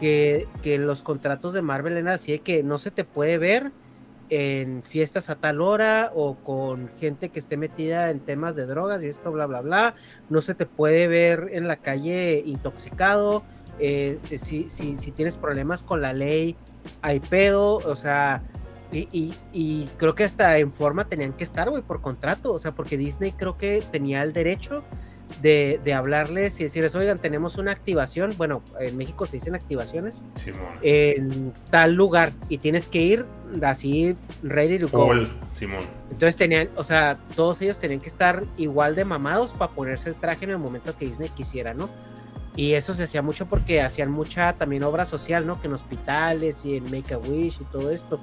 que, que, los contratos de Marvel eran así de que no se te puede ver en fiestas a tal hora o con gente que esté metida en temas de drogas y esto, bla, bla, bla. No se te puede ver en la calle intoxicado. Eh, si, si, si tienes problemas con la ley, hay pedo. O sea, y, creo que hasta en forma tenían que estar, güey, por contrato. O sea, porque Disney creo que tenía el derecho de, hablarles y decirles, oigan, tenemos una activación. Bueno, en México se dicen activaciones. Simón. En tal lugar. Y tienes que ir así, ready to go. Simón. Entonces tenían, o sea, todos ellos tenían que estar igual de mamados para ponerse el traje en el momento que Disney quisiera, ¿no? Y eso se hacía mucho porque hacían mucha también obra social, ¿no? Que en hospitales y en Make a Wish y todo esto.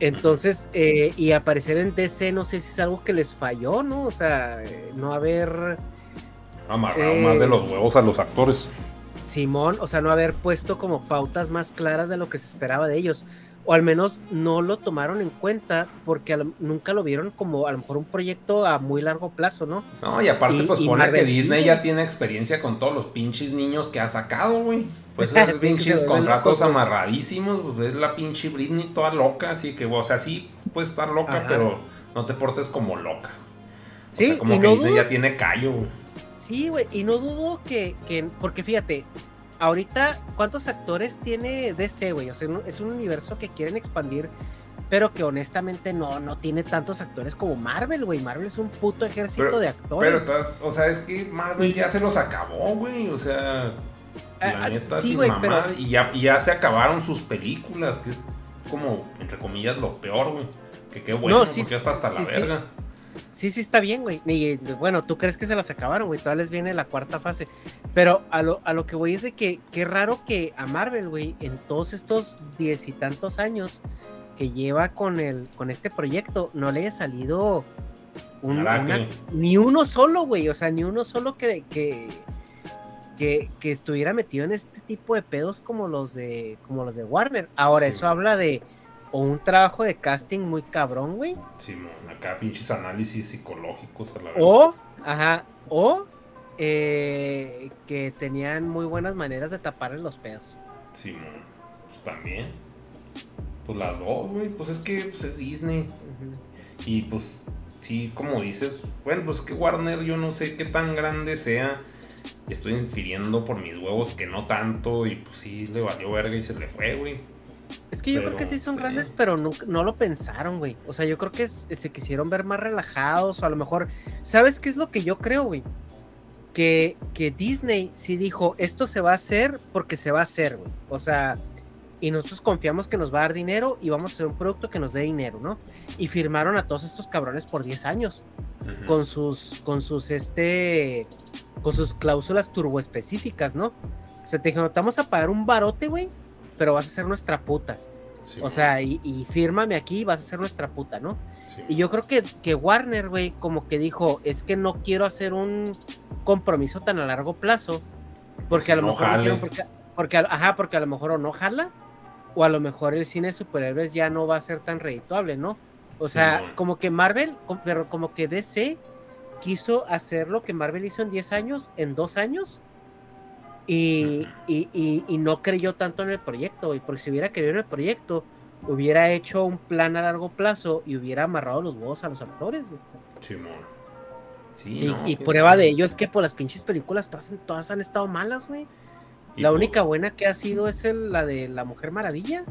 Entonces, eh, y aparecer en DC, no sé si es algo que les falló, ¿no? O sea, no haber. Amarrado más de los huevos a los actores. Simón, o sea, no haber puesto como pautas más claras de lo que se esperaba de ellos. O al menos no lo tomaron en cuenta porque nunca lo vieron como a lo mejor un proyecto a muy largo plazo, ¿no? No, y aparte, pues pone que Disney ya tiene experiencia con todos los pinches niños que ha sacado, güey. Pues [laughs] esos pinches contratos amarradísimos, pues es la pinche Britney toda loca, así que, o sea, sí puedes estar loca, pero no te portes como loca. O sí, sea, como que ya tiene callo, güey. Sí, güey, y no dudo que, que, porque fíjate, ahorita, ¿cuántos actores tiene DC, güey? O sea, es un universo que quieren expandir, pero que honestamente no, no tiene tantos actores como Marvel, güey. Marvel es un puto ejército de actores. Pero, o sea, es que Marvel ya se los acabó, güey. O sea, la ah, ah, neta, sí, güey, pero... y, ya, ya se acabaron sus películas, que es como, entre comillas, lo peor, güey. Que qué bueno, porque ya está hasta la verga. Sí, sí está bien, güey. Y bueno, tú crees que se las acabaron, güey. Todavía les viene la cuarta fase. Pero a lo, a lo que voy es de que qué raro que a Marvel, güey, en todos estos diez y tantos años que lleva con el con este proyecto, no le haya salido un, ni uno solo, güey. O sea, ni uno solo que, que, que, estuviera metido en este tipo de pedos como los de, como los de Warner. Ahora, eso habla de o un trabajo de casting muy cabrón, güey. Sí, acá pinches análisis psicológicos a la vez. O, ajá, o eh, que tenían muy buenas maneras de taparle los pedos. Sí, pues también. Pues las dos, güey. Pues es que pues, es Disney. Y pues, sí, como dices, bueno, pues que Warner yo no sé qué tan grande sea. Estoy infiriendo por mis huevos que no tanto. Y pues sí, le valió verga y se le fue, güey. Es que yo creo que sí son grandes, pero no, no, lo pensaron, güey. O sea, yo creo que se quisieron ver más relajados o a lo mejor... ¿Sabes qué es lo que yo creo, güey? Que, que Disney sí dijo, esto se va a hacer porque se va a hacer, güey. O sea, y nosotros confiamos que nos va a dar dinero y vamos a hacer un producto que nos dé dinero, ¿no? Y firmaron a todos estos cabrones por 10 años. Con sus, con sus, este, con sus cláusulas turbo específicas, ¿no? O sea, te dijeron, vamos a pagar un barote, güey, pero vas a ser nuestra puta. o sea, y, fírmame aquí, vas a ser nuestra puta, ¿no? y yo creo que, que Warner, güey, como que dijo, es que no quiero hacer un compromiso tan a largo plazo, porque a lo mejor... Porque, ajá, porque a lo mejor o no jala, o a lo mejor el cine de superhéroes ya no va a ser tan redituable, ¿no? O sea, como que Marvel, pero como que DC quiso hacer lo que Marvel hizo en 10 años, en 2 años, y, no creyó tanto en el proyecto, y porque si hubiera creído en el proyecto, hubiera hecho un plan a largo plazo y hubiera amarrado los huevos a los actores. Sí, sí, y, prueba de ello es que por las pinches películas todas, todas han estado malas, güey. La única buena que ha sido es la de la Mujer Maravilla.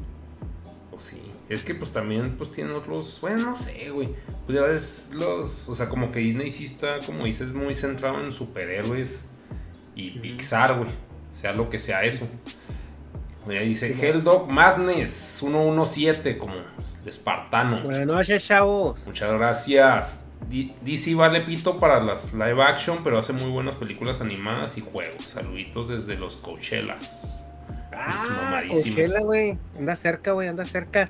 Pues sí, es que pues también pues tienen otros, bueno, no sé, güey. Pues ya ves los, o sea, como que Disney sí está, como dices, muy centrado en superhéroes y Pixar, güey sea lo que sea eso. Ya dice Helldog Madness 117 como espartano. Buenas noches, chavos. Muchas gracias. DC vale pito para las live action, pero hace muy buenas películas animadas y juegos. Saluditos desde los Coachellas. Ah, Coachella, güey. Anda cerca, güey, anda cerca.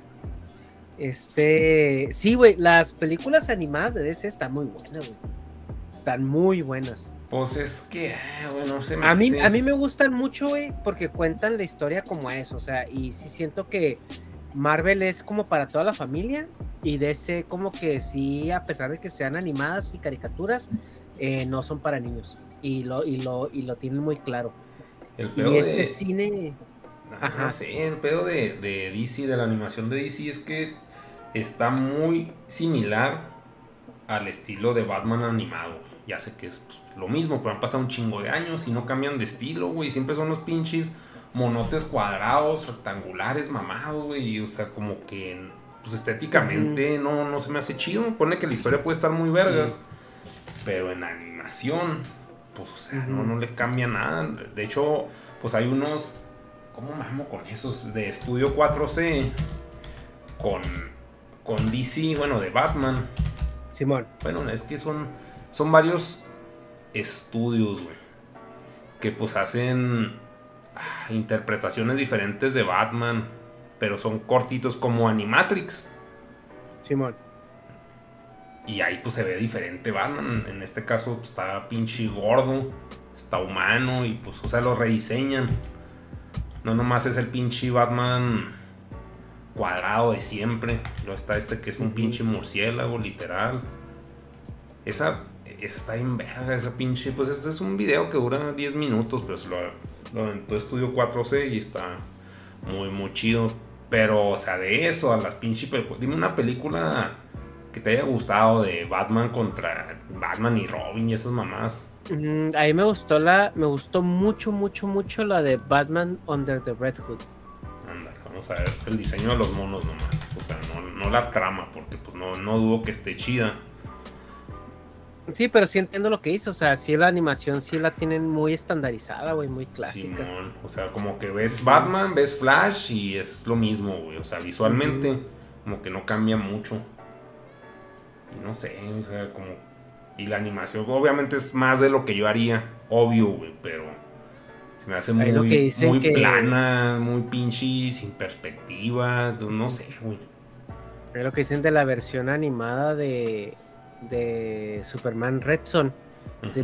Este, sí, güey, las películas animadas de DC están muy buenas, güey. Están muy buenas. Pues es que, ah, bueno, se me a mí, a mí me gustan mucho, güey, porque cuentan la historia como es, o sea, y sí siento que Marvel es como para toda la familia y DC como que sí, a pesar de que sean animadas y caricaturas, eh, no son para niños y lo, y lo, y lo tienen muy claro. El pedo y este cine... Ajá. No sé, el pedo de, de DC, de la animación de DC es que está muy similar al estilo de Batman animado ya sé que es pues, lo mismo, pero han pasado un chingo de años y no cambian de estilo, güey. Siempre son los pinches monotes cuadrados, rectangulares, mamados, güey. O sea, como que pues estéticamente no, no se me hace chido. Pone que la historia puede estar muy vergas, pero en animación, pues, o sea, no, no le cambia nada. De hecho, pues hay unos, ¿cómo mamo con esos? De Estudio 4C, con, con DC, bueno, de Batman. Simón. Bueno, es que son son varios estudios, güey, que pues hacen ah, interpretaciones diferentes de Batman, pero son cortitos como Animatrix. Simón. Y ahí pues se ve diferente Batman. En este caso pues, está pinche gordo, está humano y pues, o sea, lo rediseñan. No nomás es el pinche Batman cuadrado de siempre. Luego está este que es un pinche murciélago, literal. Esa está en verga esa pinche. Pues este es un video que dura 10 minutos, pero se lo, lo estudio 4C y está muy, muy chido. Pero, o sea, de eso a las pinches Dime una película que te haya gustado de Batman contra Batman y Robin y esas mamás. Mm, a mí me gustó la, me gustó mucho, mucho, mucho la de Batman Under the Red Hood. Anda, vamos a ver el diseño de los monos nomás. O sea, no, no la trama, porque pues no, no dudo que esté chida. Sí, pero sí entiendo lo que hizo. O sea, sí la animación sí la tienen muy estandarizada, güey, muy clásica. Simón. O sea, como que ves Batman, ves Flash y es lo mismo, güey. O sea, visualmente, como que no cambia mucho. Y no sé, o sea, como. Y la animación, obviamente, es más de lo que yo haría, obvio, güey, pero. Se me hace muy, muy plana, muy pinche, sin perspectiva, no sé, güey. Es lo que dicen de la versión animada de, de Superman Red Son.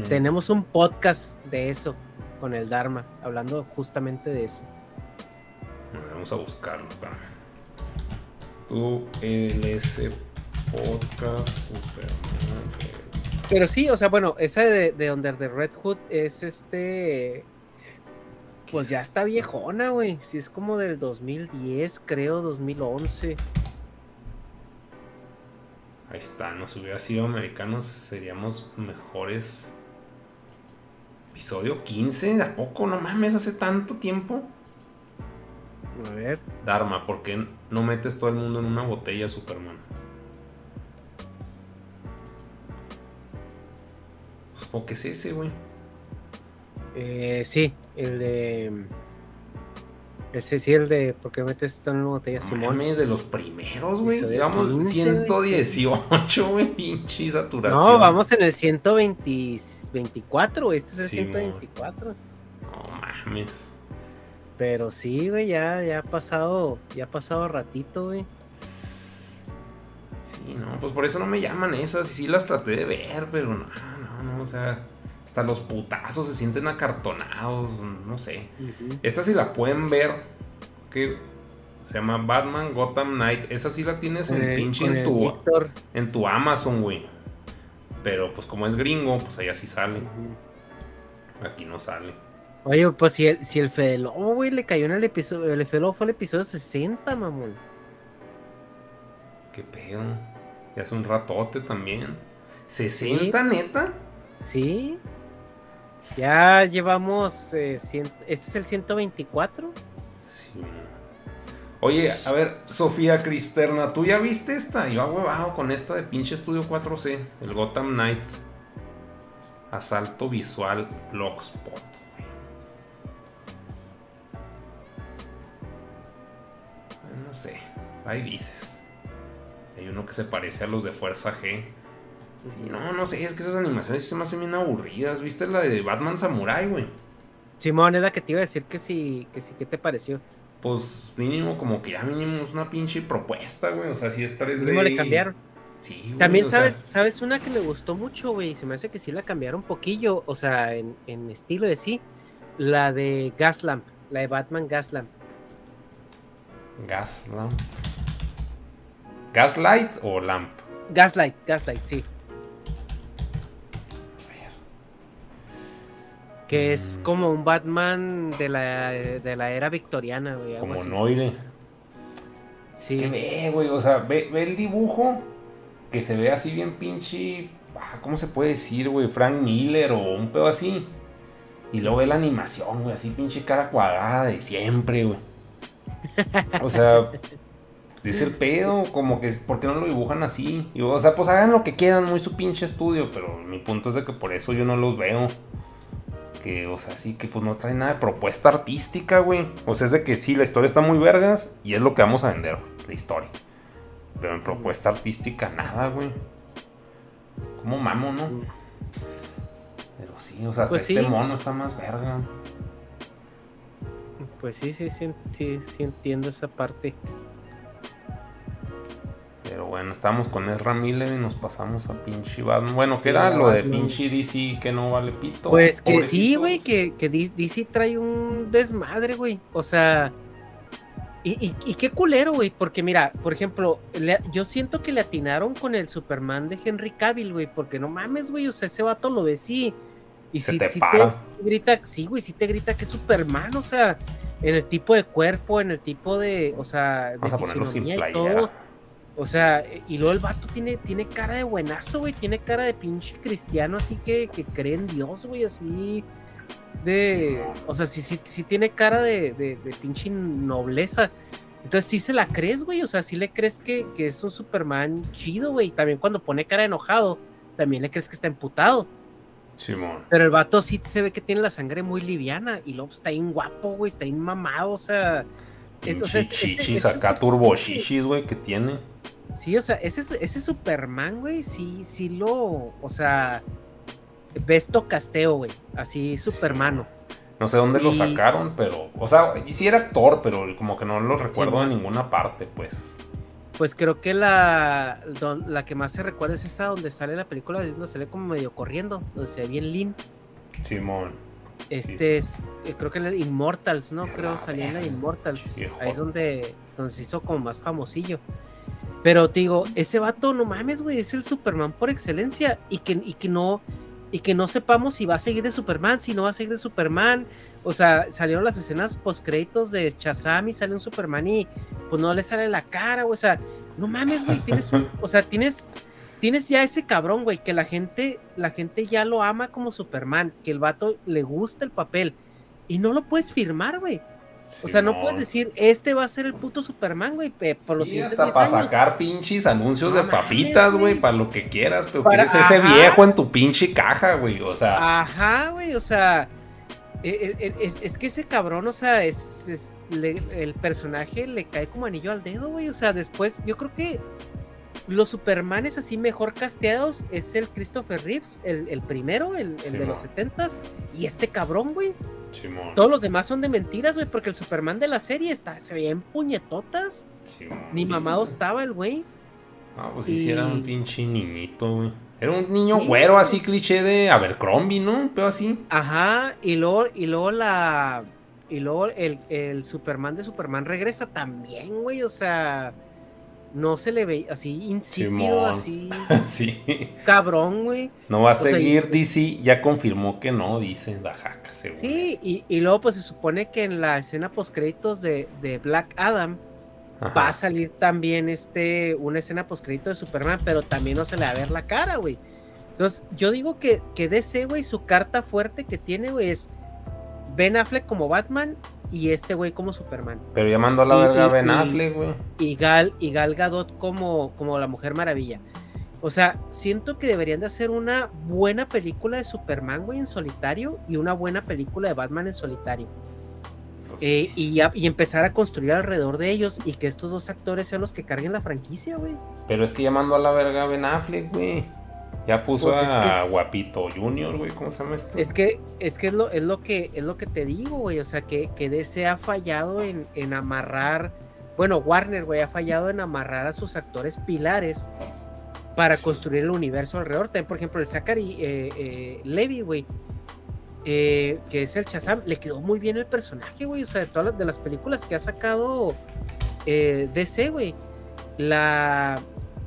tenemos un podcast de eso con el Dharma, hablando justamente de eso. Vamos a buscarlo. Tu LS Podcast Superman Pero sí, o sea, bueno, esa de, de Under the Red Hood es este. Pues ya está viejona, güey. Si es como del 2010, creo, 2011. Ahí está, nos hubiera sido americanos, seríamos mejores. Episodio 15, ¿a poco? No mames, hace tanto tiempo. A ver. Dharma, ¿por qué no metes todo el mundo en una botella, Superman? Pues porque es ese, güey. Eh, sí, el de. Ese sí, el de ¿por qué metes esto en una botella, Simón? es de los primeros, güey. Llevamos 118, güey, pinche saturación. No, vamos en el 124, güey. Este es el 124. No mames. Pero sí, güey, ya, ya ha pasado, ya ha pasado ratito, güey. Sí, no, pues por eso no me llaman esas. Y sí las traté de ver, pero no, no, no, o sea hasta los putazos se sienten acartonados, no sé. Esta sí la pueden ver, que se llama Batman Gotham Knight. Esa sí la tienes en pinche en tu, en tu Amazon, güey. Pero pues como es gringo, pues allá sí sale. Aquí no sale. Oye, pues si el, si el Fede Lobo, güey, le cayó en el episodio. El Fede Lobo fue el episodio 60, mamón. Qué pedo. Ya hace un ratote también. ¿60, neta? Sí. Ya llevamos. Eh, ¿Este es el 124? Sí. Oye, a ver, Sofía Cristerna, ¿tú ya viste esta? Yo huevado con esta de pinche estudio 4C, el Gotham Knight. Asalto visual Blogspot. No sé, ahí dices. Hay uno que se parece a los de Fuerza G. No, no sé, es que esas animaciones se me hacen bien aburridas. ¿Viste la de Batman Samurai, güey? Simón, era que te iba a decir que sí, que sí, ¿qué te pareció? Pues mínimo, como que ya mínimo es una pinche propuesta, güey. O sea, si es 3D. ¿Cómo le cambiaron? Sí, güey, También sabes, sabes una que me gustó mucho, güey. Se me hace que sí la cambiaron un poquillo. O sea, en, en estilo de sí. La de Gaslamp. La de Batman Gaslamp. Gaslamp. ¿Gaslight o Lamp? Gaslight, Gaslight, sí. Que es como un Batman de la, de la era victoriana, güey. Como Noire. Sí. Que ve, güey, o sea, ve, el dibujo que se ve así bien pinche. Ah, ¿Cómo se puede decir, güey? Frank Miller o un pedo así. Y luego ve la animación, güey, así pinche cara cuadrada de siempre, güey. O sea, dice el pedo, como que, ¿por qué no lo dibujan así? o sea, pues hagan lo que quieran, muy su pinche estudio, pero mi punto es de que por eso yo no los veo o sea, sí que pues no trae nada de propuesta artística, güey. O sea, es de que sí, la historia está muy vergas y es lo que vamos a vender, la historia. Pero en propuesta artística, nada, güey. Como mamo, ¿no? Pero sí, o sea, hasta pues este mono está más verga. Pues sí, sí, sí, sí, sí entiendo esa parte. Pero bueno, estamos con Ezra Miller y nos pasamos a pinche Batman. Bueno, ¿qué era lo de pinche DC que no vale pito? Pues que sí, güey, que, que, DC trae un desmadre, güey. O sea, y, qué culero, güey, porque mira, por ejemplo, yo siento que le atinaron con el Superman de Henry Cavill, güey, porque no mames, güey, o sea, ese vato lo ve sí. Y si, te, grita, sí, güey, si te grita que es Superman, o sea, en el tipo de cuerpo, en el tipo de, o sea, de Vamos sin y todo. O sea, y luego el vato tiene, tiene cara de buenazo, güey. Tiene cara de pinche cristiano, así que, que cree en Dios, güey, así. De. O sea, sí, sí, sí tiene cara de, de, pinche nobleza. Entonces sí se la crees, güey. O sea, sí le crees que, que es un Superman chido, güey. También cuando pone cara enojado, también le crees que está emputado. Simón. Pero el vato sí se ve que tiene la sangre muy liviana y luego está bien guapo, güey, está bien mamado, o sea. Es, o sea, chichis, acá turbo chichis, güey, que tiene. Sí, o sea, ese, ese Superman, güey, sí, sí lo. O sea, Besto Casteo, güey, así Supermano. No sé dónde lo sacaron, pero. O sea, sí era actor, pero como que no lo recuerdo en ninguna parte, pues. Pues creo que la, la que más se recuerda es esa donde sale la película, donde sale como medio corriendo, donde se ve bien lean. Simón. Este es, eh, creo que el Immortals, ¿no? Creo salía en la Immortals. Ahí es donde, donde se hizo como más famosillo. Pero te digo, ese vato, no mames, güey, es el Superman por excelencia. Y que, y que no, y que no sepamos si va a seguir de Superman, si no va a seguir de Superman. O sea, salieron las escenas post créditos de Shazam y sale un Superman y pues no le sale la cara, o sea, no mames, güey, tienes [laughs] o sea, tienes tienes ya ese cabrón, güey, que la gente la gente ya lo ama como Superman, que el vato le gusta el papel y no lo puedes firmar, güey. o sea, no. puedes decir, este va a ser el puto Superman, güey, por los sí, hasta para sacar pinches anuncios de papitas, güey, para lo que quieras, pero tienes ese viejo en tu pinche caja, güey, o sea. Ajá, güey, o sea, es, que ese cabrón, o sea, es, el personaje le cae como anillo al dedo, güey. O sea, después, yo creo que los Supermanes así mejor casteados es el Christopher Reeves, el, primero, el, de los setentas, y este cabrón, güey. Todos los demás son de mentiras, güey, porque el Superman de la serie está, se veía en puñetotas. Ni mamado estaba el güey. Ah, pues si era un pinche niñito, güey. Era un niño güero así cliché de Abercrombie, ¿no? Pero así. Ajá, y luego, y luego la. Y luego el, el Superman de Superman regresa también, güey. O sea, no se le ve así insípido, así. [laughs] sí. Cabrón, güey. No va a seguir, DC ya confirmó que no, dice Dajaca, seguro. Sí, y, y, luego pues se supone que en la escena post créditos de, de Black Adam va a salir también este, una escena postcrédito de Superman, pero también no se le va a ver la cara, güey. Entonces, yo digo que, que DC, güey, su carta fuerte que tiene, güey, es Ben Affleck como Batman y este güey como Superman. Pero llamando a la verga Ben Affleck, güey. Y Gal, y Gal Gadot como, como la Mujer Maravilla. O sea, siento que deberían de hacer una buena película de Superman, güey, en solitario y una buena película de Batman en solitario. Eh, y, empezar a construir alrededor de ellos y que estos dos actores sean los que carguen la franquicia, güey. Pero es que llamando a la verga a Ben Affleck, güey. Ya puso pues a Guapito Junior, güey, ¿cómo se llama esto? Es que es que es lo, es lo que es lo que te digo, güey, o sea, que, que DC ha fallado en, amarrar, bueno, Warner, güey, ha fallado en amarrar a sus actores pilares para construir el universo alrededor. También, por ejemplo, el Zachary eh, eh, Levy, güey, eh, que es el Shazam, le quedó muy bien el personaje, güey. O sea, de todas las, de las películas que ha sacado eh, DC, güey. La,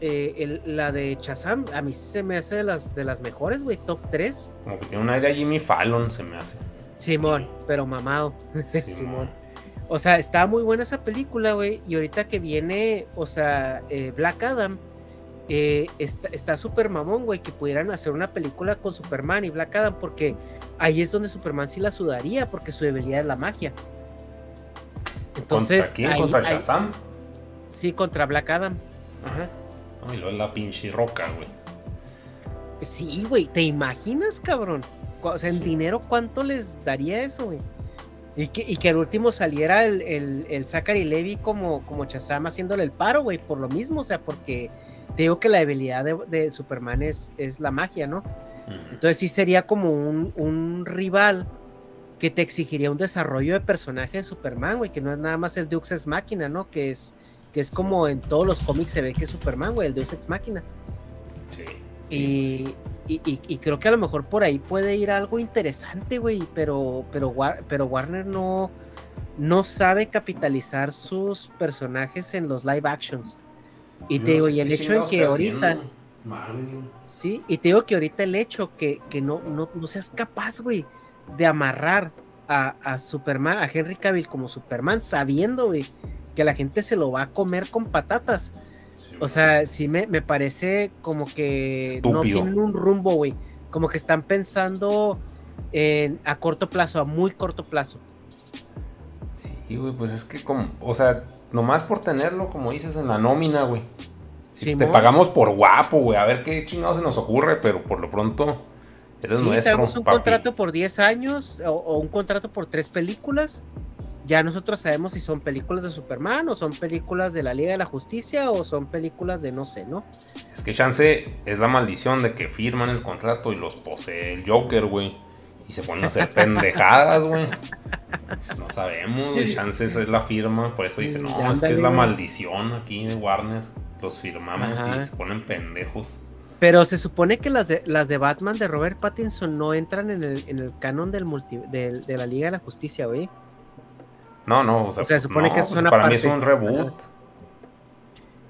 eh, la de Shazam, a mí se me hace de las, de las mejores, güey. Top 3. Como que tiene un aire a Jimmy Fallon, se me hace. Simón, pero mamado. [laughs] Simón. O sea, está muy buena esa película, güey. Y ahorita que viene, o sea, Black Adam eh, está súper mamón, güey, que pudieran hacer una película con Superman y Black Adam, porque ahí es donde Superman sí la sudaría, porque su debilidad es la magia. Entonces, ¿Contra quién? ¿Contra Shazam? Sí, contra Black Adam. Ajá. Lo es la pinche roca, güey. Sí, güey, ¿te imaginas, cabrón? O sea, en dinero, ¿cuánto les daría eso, güey? Y que, y que al último saliera el, el, el Zachary Levy como, como Shazam haciéndole el paro, güey, por lo mismo, o sea, porque digo que la debilidad de, Superman es, es, la magia, ¿no? Entonces sí sería como un, rival que te exigiría un desarrollo de personaje de Superman, güey, que no es nada más el Deus Ex Máquina, ¿no? Que es, que es como en todos los cómics se ve que es Superman, güey, el Deus Ex Máquina. Sí. Y, y, creo que a lo mejor por ahí puede ir algo interesante, güey, pero, pero, pero Warner no, no sabe capitalizar sus personajes en los live actions. Y te digo, y el hecho en que ahorita. Sí, y te digo que ahorita el hecho que, que no, no, no, seas capaz, güey, de amarrar a, a, Superman, a Henry Cavill como Superman, sabiendo, güey, que la gente se lo va a comer con patatas. o sea, sí me, me parece como que no tienen un rumbo, güey. Como que están pensando en, a corto plazo, a muy corto plazo. Sí, güey, pues es que como, o sea, nomás por tenerlo, como dices, en la nómina, güey. te pagamos por guapo, güey. A ver qué chingado se nos ocurre, pero por lo pronto, ese es nuestro. Tenemos un contrato por 10 años o, un contrato por tres películas. Ya nosotros sabemos si son películas de Superman o son películas de la Liga de la Justicia o son películas de no sé, ¿no? Es que chance es la maldición de que firman el contrato y los posee el Joker, güey. Y se ponen a hacer [laughs] pendejadas, güey. Pues no sabemos, güey. Chance es la firma. Por eso dice, no, es que es la maldición aquí de Warner los firmamos y se ponen pendejos. Pero se supone que las de, las de Batman de Robert Pattinson no entran en el, en el canon del multi, de, la Liga de la Justicia, güey. No, no, o sea, se supone que es pues una para mí es un reboot.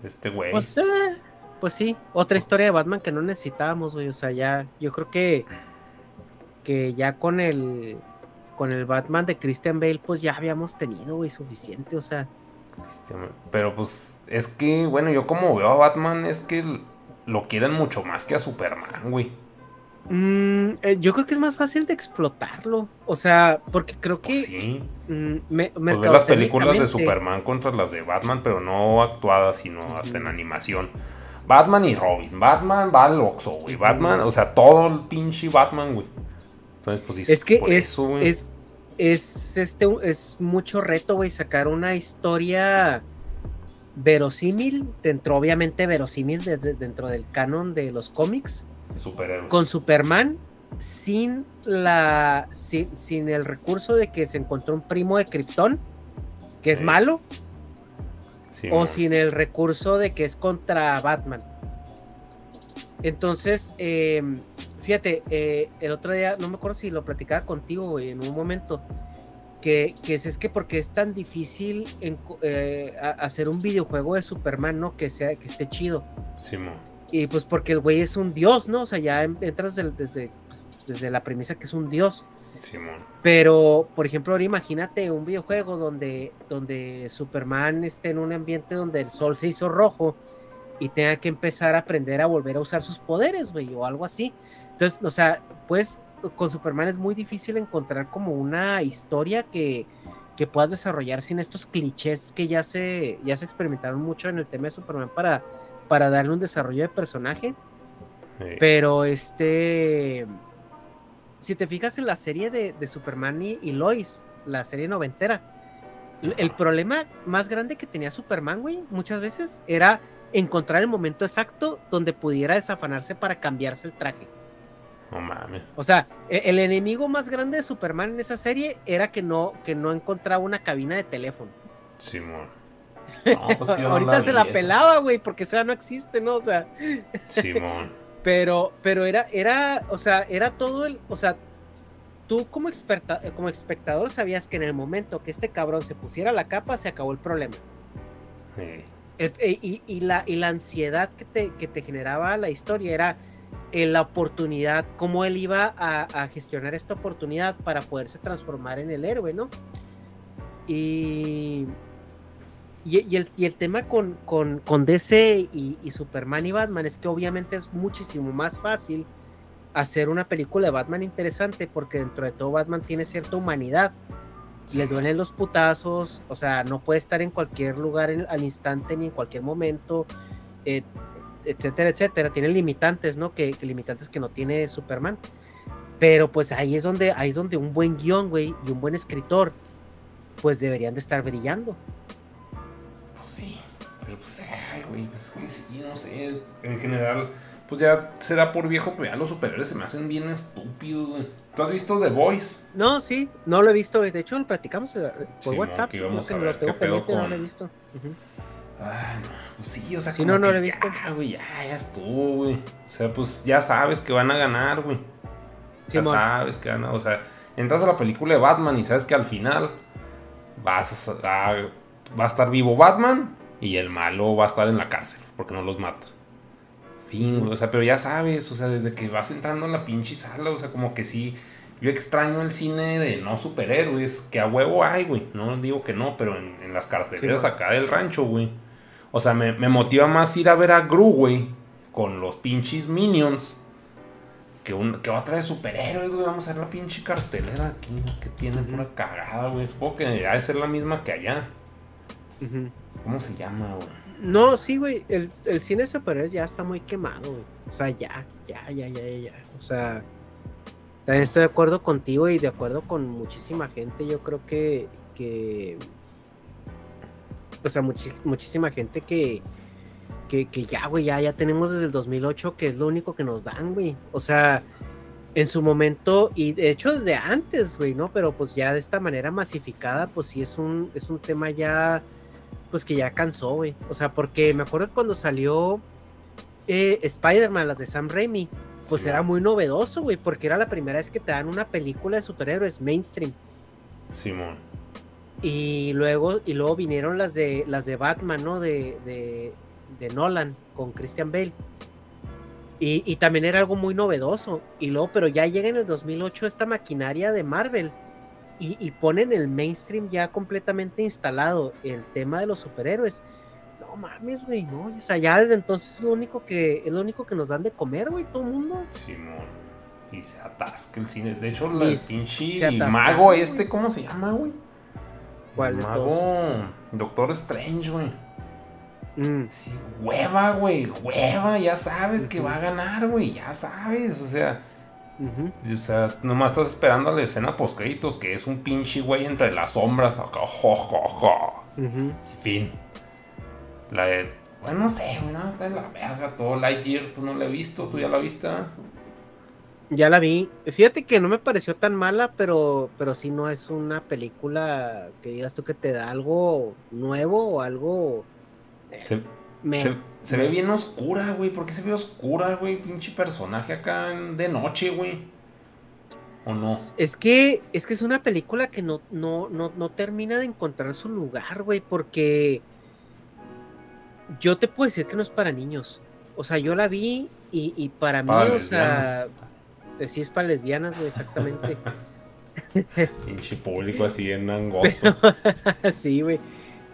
Este güey. Pues, eh, pues sí, otra historia de Batman que no necesitábamos, güey. O sea, ya, yo creo que que ya con el con el Batman de Christian Bale, pues ya habíamos tenido, güey, suficiente, o sea. Pero pues es que, bueno, yo como veo a Batman es que lo quieren mucho más que a Superman, güey. Mm, eh, yo creo que es más fácil de explotarlo. O sea, porque creo que. sí. Mm, pues las películas de Superman contra las de Batman, pero no actuadas, sino hasta en animación. Batman y Robin. Batman va al Oxxo, güey. Batman, o sea, todo el pinche Batman, güey. Entonces, pues Es que es, es, es este es mucho reto, güey, sacar una historia verosímil, dentro, obviamente verosímil desde, dentro del canon de los cómics. Con Superman, sin la. Sin, el recurso de que se encontró un primo de Krypton, que es malo. o sin el recurso de que es contra Batman. Entonces, eh, Fíjate, eh, el otro día, no me acuerdo si lo platicaba contigo, güey, en un momento, que, es, que porque es tan difícil eh, hacer un videojuego de Superman, ¿no? Que, sea, que esté chido. Sí, Y pues porque el güey es un dios, ¿no? O sea, ya entras desde, pues, desde la premisa que es un dios. Simón. Pero, por ejemplo, ahora imagínate un videojuego donde, donde Superman esté en un ambiente donde el sol se hizo rojo y tenga que empezar a aprender a volver a usar sus poderes, güey, o algo así. Entonces, o sea, pues con Superman es muy difícil encontrar como una historia que, puedas desarrollar sin estos clichés que ya se, ya se experimentaron mucho en el tema de Superman para, para darle un desarrollo de personaje. Pero este, si te fijas en la serie de, Superman y, Lois, la serie noventera, el problema más grande que tenía Superman, güey, muchas veces era encontrar el momento exacto donde pudiera desafanarse para cambiarse el traje. No mames. O sea, e, el enemigo más grande de Superman en esa serie era que no, que no encontraba una cabina de teléfono. Simón. Pues [laughs] Ahorita se la pelaba, güey, porque eso ya no existe, ¿no? O sea. Simón. [laughs] pero, pero era, era, o sea, era todo el, o sea, tú como, experta, como espectador sabías que en el momento que este cabrón se pusiera la capa, se acabó el problema. Sí. E, y, y, la, y la ansiedad que te, que te generaba la historia era en la oportunidad, cómo él iba a, gestionar esta oportunidad para poderse transformar en el héroe, ¿no? Y, y, el, tema con, con, DC y, Superman y Batman es que obviamente es muchísimo más fácil hacer una película de Batman interesante porque dentro de todo Batman tiene cierta humanidad. Le duelen los putazos, o sea, no puede estar en cualquier lugar al instante ni en cualquier momento. Eh, etcétera, etcétera. Tiene limitantes, ¿no? Que, limitantes que no tiene Superman. Pero pues ahí es donde, ahí es donde un buen guion, güey, y un buen escritor, pues deberían de estar brillando. Pues pero pues, ay, güey, pues que sí, no sé. En general, pues ya será por viejo, pero ya los superhéroes se me hacen bien estúpidos, güey. ¿Tú has visto The Voice? No, sí, no lo he visto, De hecho, lo platicamos eh, por WhatsApp. No, que lo tengo pendiente, no lo he visto. Ah, no, pues sí, o sea, si no, no lo he visto. Ya, güey, ya, ya estuvo, güey. O sea, pues ya sabes que van a ganar, güey. ya sabes que van a, o sea, entras a la película de Batman y sabes que al final vas a, va a estar vivo Batman y el malo va a estar en la cárcel porque no los mata. Fin, güey, o sea, pero ya sabes, o sea, desde que vas entrando en la pinche sala, o sea, como que sí. Yo extraño el cine de no superhéroes, que a huevo hay, güey. No digo que no, pero en, las carteleras acá del rancho, güey o sea, me, motiva más ir a ver a Gru, güey, con los pinches minions. Que, un, que otra de superhéroes, güey. Vamos a ver la pinche cartelera aquí, que tiene una cagada, güey. Supongo que ha de ser la misma que allá. ¿Cómo se llama? No, sí, güey, el, el cine superhéroes ya está muy quemado, güey. O sea, ya, ya, ya, ya, ya. O sea, también estoy de acuerdo contigo y de acuerdo con muchísima gente. Yo creo que, que o sea, muchísima gente que, que, que ya, güey, ya, ya tenemos desde el 2008 que es lo único que nos dan, güey. O sea, en su momento, y de hecho desde antes, güey, ¿no? Pero pues ya de esta manera masificada, pues sí es un, es un tema ya, pues que ya cansó, güey. O sea, porque me acuerdo cuando salió eh, Spider-Man, las de Sam Raimi, pues era muy novedoso, güey, porque era la primera vez que te dan una película de superhéroes mainstream. Simón. Y luego, y luego vinieron las de las de Batman, ¿no? De, de, de Nolan con Christian Bale. Y, también era algo muy novedoso. Y luego, pero ya llega en el 2008 esta maquinaria de Marvel y, y, ponen el mainstream ya completamente instalado, el tema de los superhéroes. No mames, güey, no. O sea, ya desde entonces es lo único que, es lo único que nos dan de comer, güey, todo el mundo. Simón. Y se atasca el cine. De hecho, el pinche mago este, ¿cómo se llama, güey? ¿Cuál el mago Doctor Strange, güey. Mm. Sí, hueva, güey, hueva, ya sabes que va a ganar, güey, ya sabes, o sea, o sea, nomás estás esperando a la escena post créditos, que es un pinche güey entre las sombras, acá, jo, jo, jo. Fin. La de, bueno, no sé, no, está en la verga, todo Lightyear, tú no la has visto, tú ya la viste. Ya la vi. Fíjate que no me pareció tan mala, pero, pero sí no es una película que digas tú que te da algo nuevo o algo se, se, ve bien oscura, güey. ¿Por qué se ve oscura, güey? Pinche personaje acá de noche, güey. ¿O no? Es que, es que es una película que no, no, no, termina de encontrar su lugar, güey, porque yo te puedo decir que no es para niños. O sea, yo la vi y, para mí, o sea, sí es para lesbianas, güey, exactamente. [laughs] Pinche público así en angosto. [laughs] sí, güey.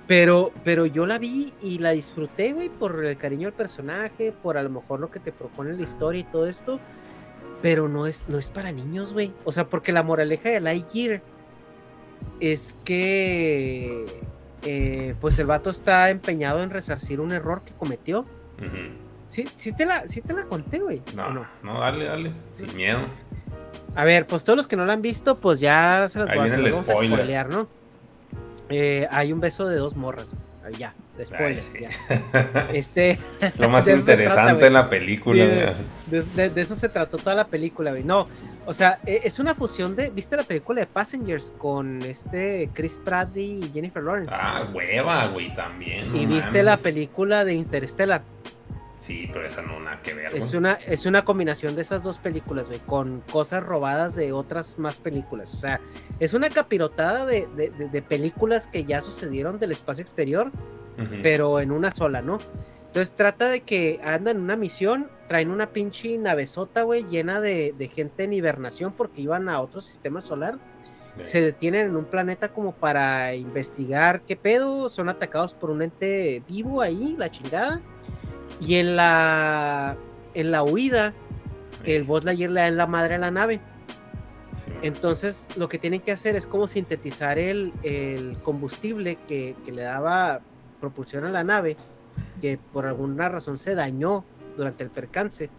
Pero, pero yo la vi y la disfruté, güey, por el cariño al personaje, por a lo mejor lo que te propone la historia y todo esto. Pero no es, no es para niños, güey. O sea, porque la moraleja de Lightyear es que eh, pues el vato está empeñado en resarcir un error que cometió. ¿Sí, sí, te la, sí te la conté, güey. No, no, no, dale, dale, sin miedo. A ver, pues todos los que no la han visto, pues ya se las voy a hacer. Vamos a spoilear, ¿no? Eh, hay un beso de dos morras. Ya, después. [laughs] Este, [laughs] Lo [laughs] más interesante en la película. de, eso se trató toda la película, güey. No, o sea, e, es una fusión de. ¿Viste la película de Passengers con este Chris Pratt y Jennifer Lawrence? Ah, hueva, güey, también. y viste la película de Interstellar. Sí, pero esa no nada que ver. Es una, es una combinación de esas dos películas, güey, con cosas robadas de otras más películas. O sea, es una capirotada de, de, películas que ya sucedieron del espacio exterior, pero en una sola, ¿no? Entonces trata de que andan en una misión, traen una pinche navezota, güey, llena de, gente en hibernación porque iban a otro sistema solar. Se detienen en un planeta como para investigar qué pedo, son atacados por un ente vivo ahí, la chingada y en la, en la huida, el Buzz Lightyear le da en la madre a la nave. Entonces, lo que tienen que hacer es como sintetizar el, el combustible que, que, le daba propulsión a la nave, que por alguna razón se dañó durante el percance.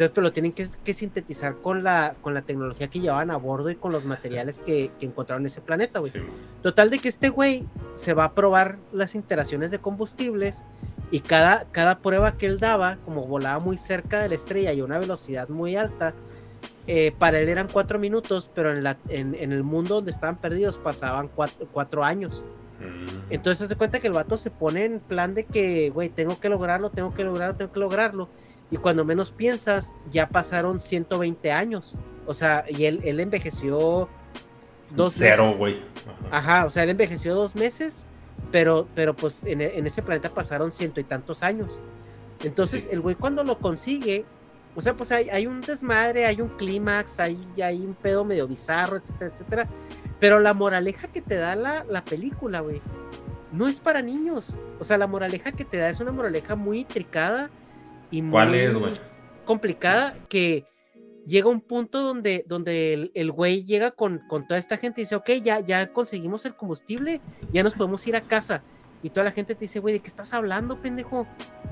Entonces, pero lo tienen que, que sintetizar con la, con la tecnología que llevaban a bordo y con los materiales que, que encontraron en ese planeta, güey. Total de que este güey se va a probar las interacciones de combustibles y cada, cada prueba que él daba, como volaba muy cerca de la estrella y a una velocidad muy alta, eh, para él eran cuatro minutos, pero en, la, en, el mundo donde estaban perdidos pasaban cuatro, años. Mm. Entonces se cuenta que el vato se pone en plan de que, güey, tengo que lograrlo, tengo que lograrlo, tengo que lograrlo. Y cuando menos piensas, ya pasaron 120 años. O sea, y él, él envejeció dos Cero, güey. Ajá, o sea, él envejeció dos meses pero, pero pues en, ese planeta pasaron ciento y tantos años. Entonces, el güey cuando lo consigue, o sea, pues hay, un desmadre, hay un clímax, hay, hay un pedo medio bizarro, etcétera, etcétera. Pero la moraleja que te da la, la película, güey, no es para niños. O sea, la moraleja que te da es una moraleja muy intricada y muy complicada que llega un punto donde, donde el, güey llega con, con, toda esta gente y dice, ok, ya, ya conseguimos el combustible, ya nos podemos ir a casa. Y toda la gente te dice, güey, ¿de qué estás hablando, pendejo?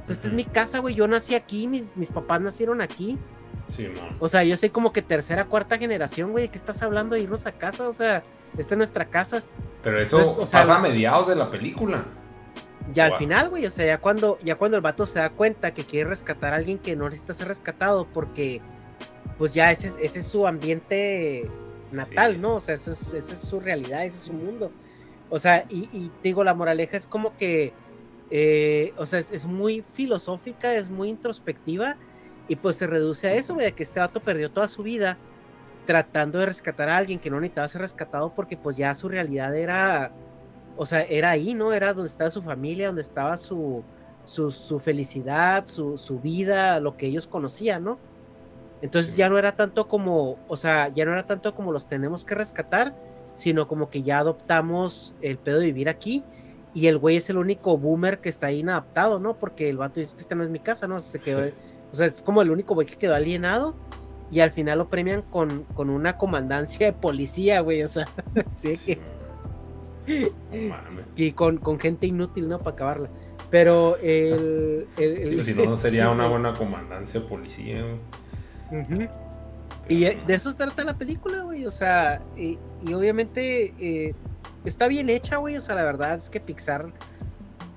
esta es mi casa, güey. Yo nací aquí, mis, mis papás nacieron aquí. Sí, man. O sea, yo soy como que tercera, cuarta generación, güey. ¿De qué estás hablando de irnos a casa? O sea, esta es nuestra casa. Pero eso Entonces, o sea, pasa a mediados de la película. Ya al final, güey, o sea, ya cuando, ya cuando el vato se da cuenta que quiere rescatar a alguien que no necesita ser rescatado, porque pues ya ese, es- ese es su ambiente natal, Sí. ¿no? O sea, eso es- esa es su realidad, ese es su mundo. O sea, y, y digo, la moraleja es como que, eh, o sea, es, es muy filosófica, es muy introspectiva, y pues se reduce a eso, güey, que este vato perdió toda su vida tratando de rescatar a alguien que no necesitaba ser rescatado porque pues ya su realidad era, o sea, era ahí, ¿no? Era donde estaba su familia, donde estaba su, su, su felicidad, su, su vida, lo que ellos conocían, ¿no? Entonces Sí. ya no era tanto como, o sea, ya no era tanto como los tenemos que rescatar, sino como que ya adoptamos el pedo de vivir aquí y el güey es el único boomer que está ahí inadaptado, ¿no? Porque el vato dice que esta no es mi casa, ¿no? Se quedó, Sí. o sea, es como el único güey que quedó alienado y al final lo premian con, con una comandancia de policía, güey, o sea, [laughs] sí, que- mames. y con, con gente inútil, ¿no? Para acabarla. Pero el... el- el- Si no, no [laughs] sería una buena comandancia de policía. güey. Y eh, de eso trata la película, güey. O sea, y, y obviamente eh, está bien hecha, güey. O sea, la verdad es que Pixar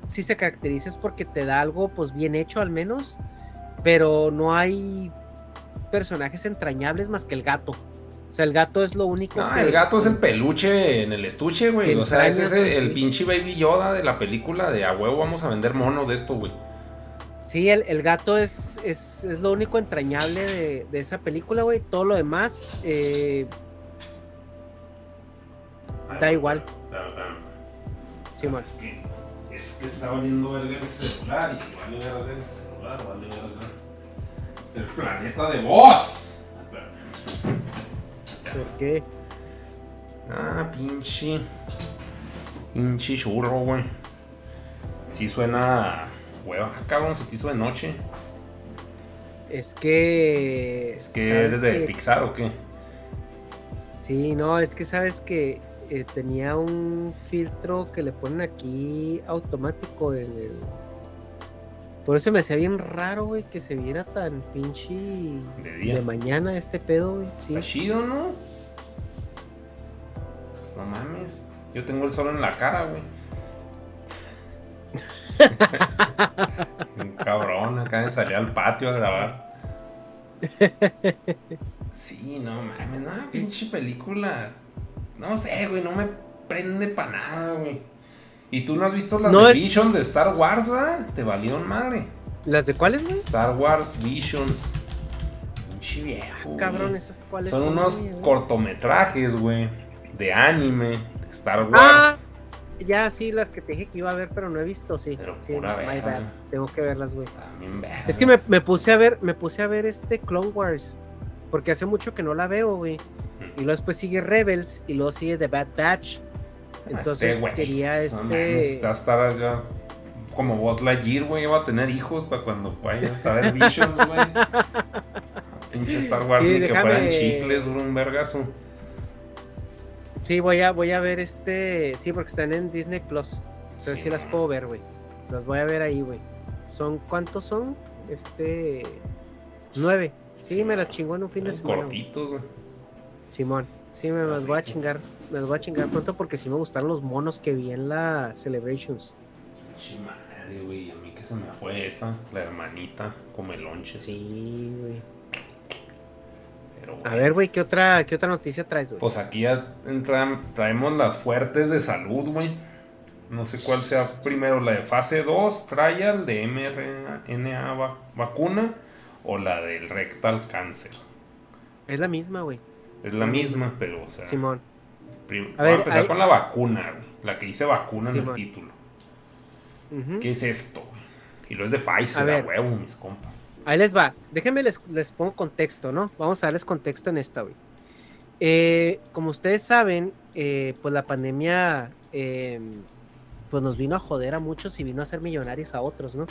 sí se caracteriza es porque te da algo, pues bien hecho al menos. Pero no hay personajes entrañables más que el gato. O sea, el gato es lo único. No, que- el gato es el peluche en el estuche, güey. O sea, ese es el, el pinche Baby Yoda de la película de a huevo vamos a vender monos de esto, güey. Sí, el, el gato es, es, es lo único entrañable de, de esa película, güey. Todo lo demás, eh, Da igual. Sí, man. Es que, es que está valiendo verga el celular y si vale verga el celular, vale verga el planeta de voz. Espérame. ¿Por qué? Ah, pinche. Pinche churro, güey. Sí suena. Hueva, Ah, cabrón, se te hizo de noche. Es que. Es que ¿sabes eres de? Pixar o qué? Sí, no, es que sabes que eh, tenía un filtro que le ponen aquí automático en el. Por eso me hacía bien raro, güey, que se viera tan pinche De día. de mañana este pedo, güey. Sí. Está chido, ¿no? Pues no mames. Yo tengo el sol en la cara, güey. Un [laughs] cabrón, acá de salir al patio a grabar. Sí, no mames, no, pinche película. No sé, güey, no me prende para nada, güey. ¿Y tú no has visto las No de es- Vision de Star Wars, va? Te valieron madre. ¿Las de cuáles, güey? Star Wars Visions. Pinche viejo. Cabrón, güey. esas cuáles Son unos güey? cortometrajes, güey, de anime, de Star Wars. Ah, Ya, sí, las que te dije que iba a ver, pero no he visto, sí. Pero sí, pura my verga. bad. Tengo que verlas, güey. Es que me, me puse a ver, me puse a ver este Clone Wars. Porque hace mucho que no la veo, güey. Y luego después sigue Rebels y luego sigue The Bad Batch. Entonces Este quería mames, este. usted va a estar ya como vos Lightyear, güey, va a tener hijos para cuando vayas a ver Visions, güey. [laughs] Pinche Star Wars, Sí, ni que fueran chicles, un vergazo. Sí, voy a, voy a ver este. Sí, porque están en Disney Plus. Entonces sí, Sí, las puedo ver, güey. Las voy a ver ahí, güey. ¿Son cuántos son? Este. Nueve. Sí, Sí, me las chingó en un fin de semana. cortitos, güey. Simón. Sí, me las voy a chingar. Me las voy a chingar pronto porque sí me gustaron los monos que vi en la Celebrations. Madre, güey, a mí que se me fue esa, la hermanita, come lonches. Sí, güey. Pero, A ver, güey, ¿qué otra, ¿qué otra noticia traes, güey? Pues aquí ya entran- traemos las fuertes de salud, güey. No sé cuál sea primero, la de fase 2, trial de mRNA va- vacuna o la del rectal cáncer. Es la misma, güey. Es la misma, pero, o sea, Simón. prim- A voy a ver, empezar hay- con la vacuna, güey. La que dice vacuna en el título. ¿Qué es esto, güey? Y lo es de Pfizer, A a, huevo, mis compas. Ahí les va. Déjenme les, les pongo contexto, ¿no? Vamos a darles contexto en esta, güey. Eh, como ustedes saben, eh, pues la pandemia eh, pues nos vino a joder a muchos y vino a ser millonarios a otros, ¿no?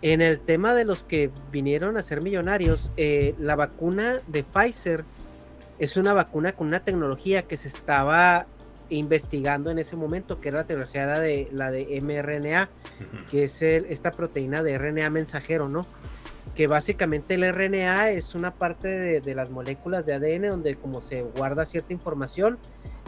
En el tema de los que vinieron a ser millonarios, eh, la vacuna de Pfizer es una vacuna con una tecnología que se estaba investigando en ese momento, que era la tecnología de, la de mRNA, que es esta proteína de RNA mensajero, ¿no? Que básicamente el RNA es una parte de, de, las moléculas de ADN donde como se guarda cierta información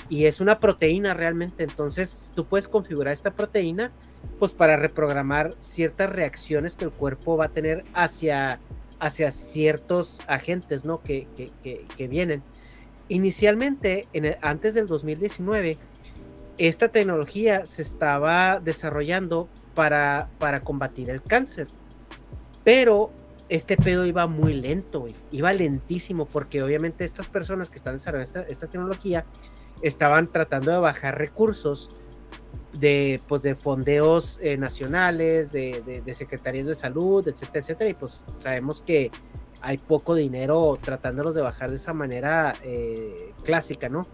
y es una proteína realmente, entonces tú puedes configurar esta proteína pues para reprogramar ciertas reacciones que el cuerpo va a tener hacia, hacia ciertos agentes, ¿no? Que, que, que, vienen. Inicialmente, en antes del 2019, esta tecnología se estaba desarrollando para, para combatir el cáncer, pero este pedo iba muy lento, iba lentísimo, porque obviamente estas personas que están desarrollando esta, esta tecnología estaban tratando de bajar recursos de, pues, de fondeos eh, nacionales, de, de, secretarías de salud, etcétera, etcétera, y pues sabemos que hay poco dinero tratándolos de bajar de esa manera eh, clásica, ¿no?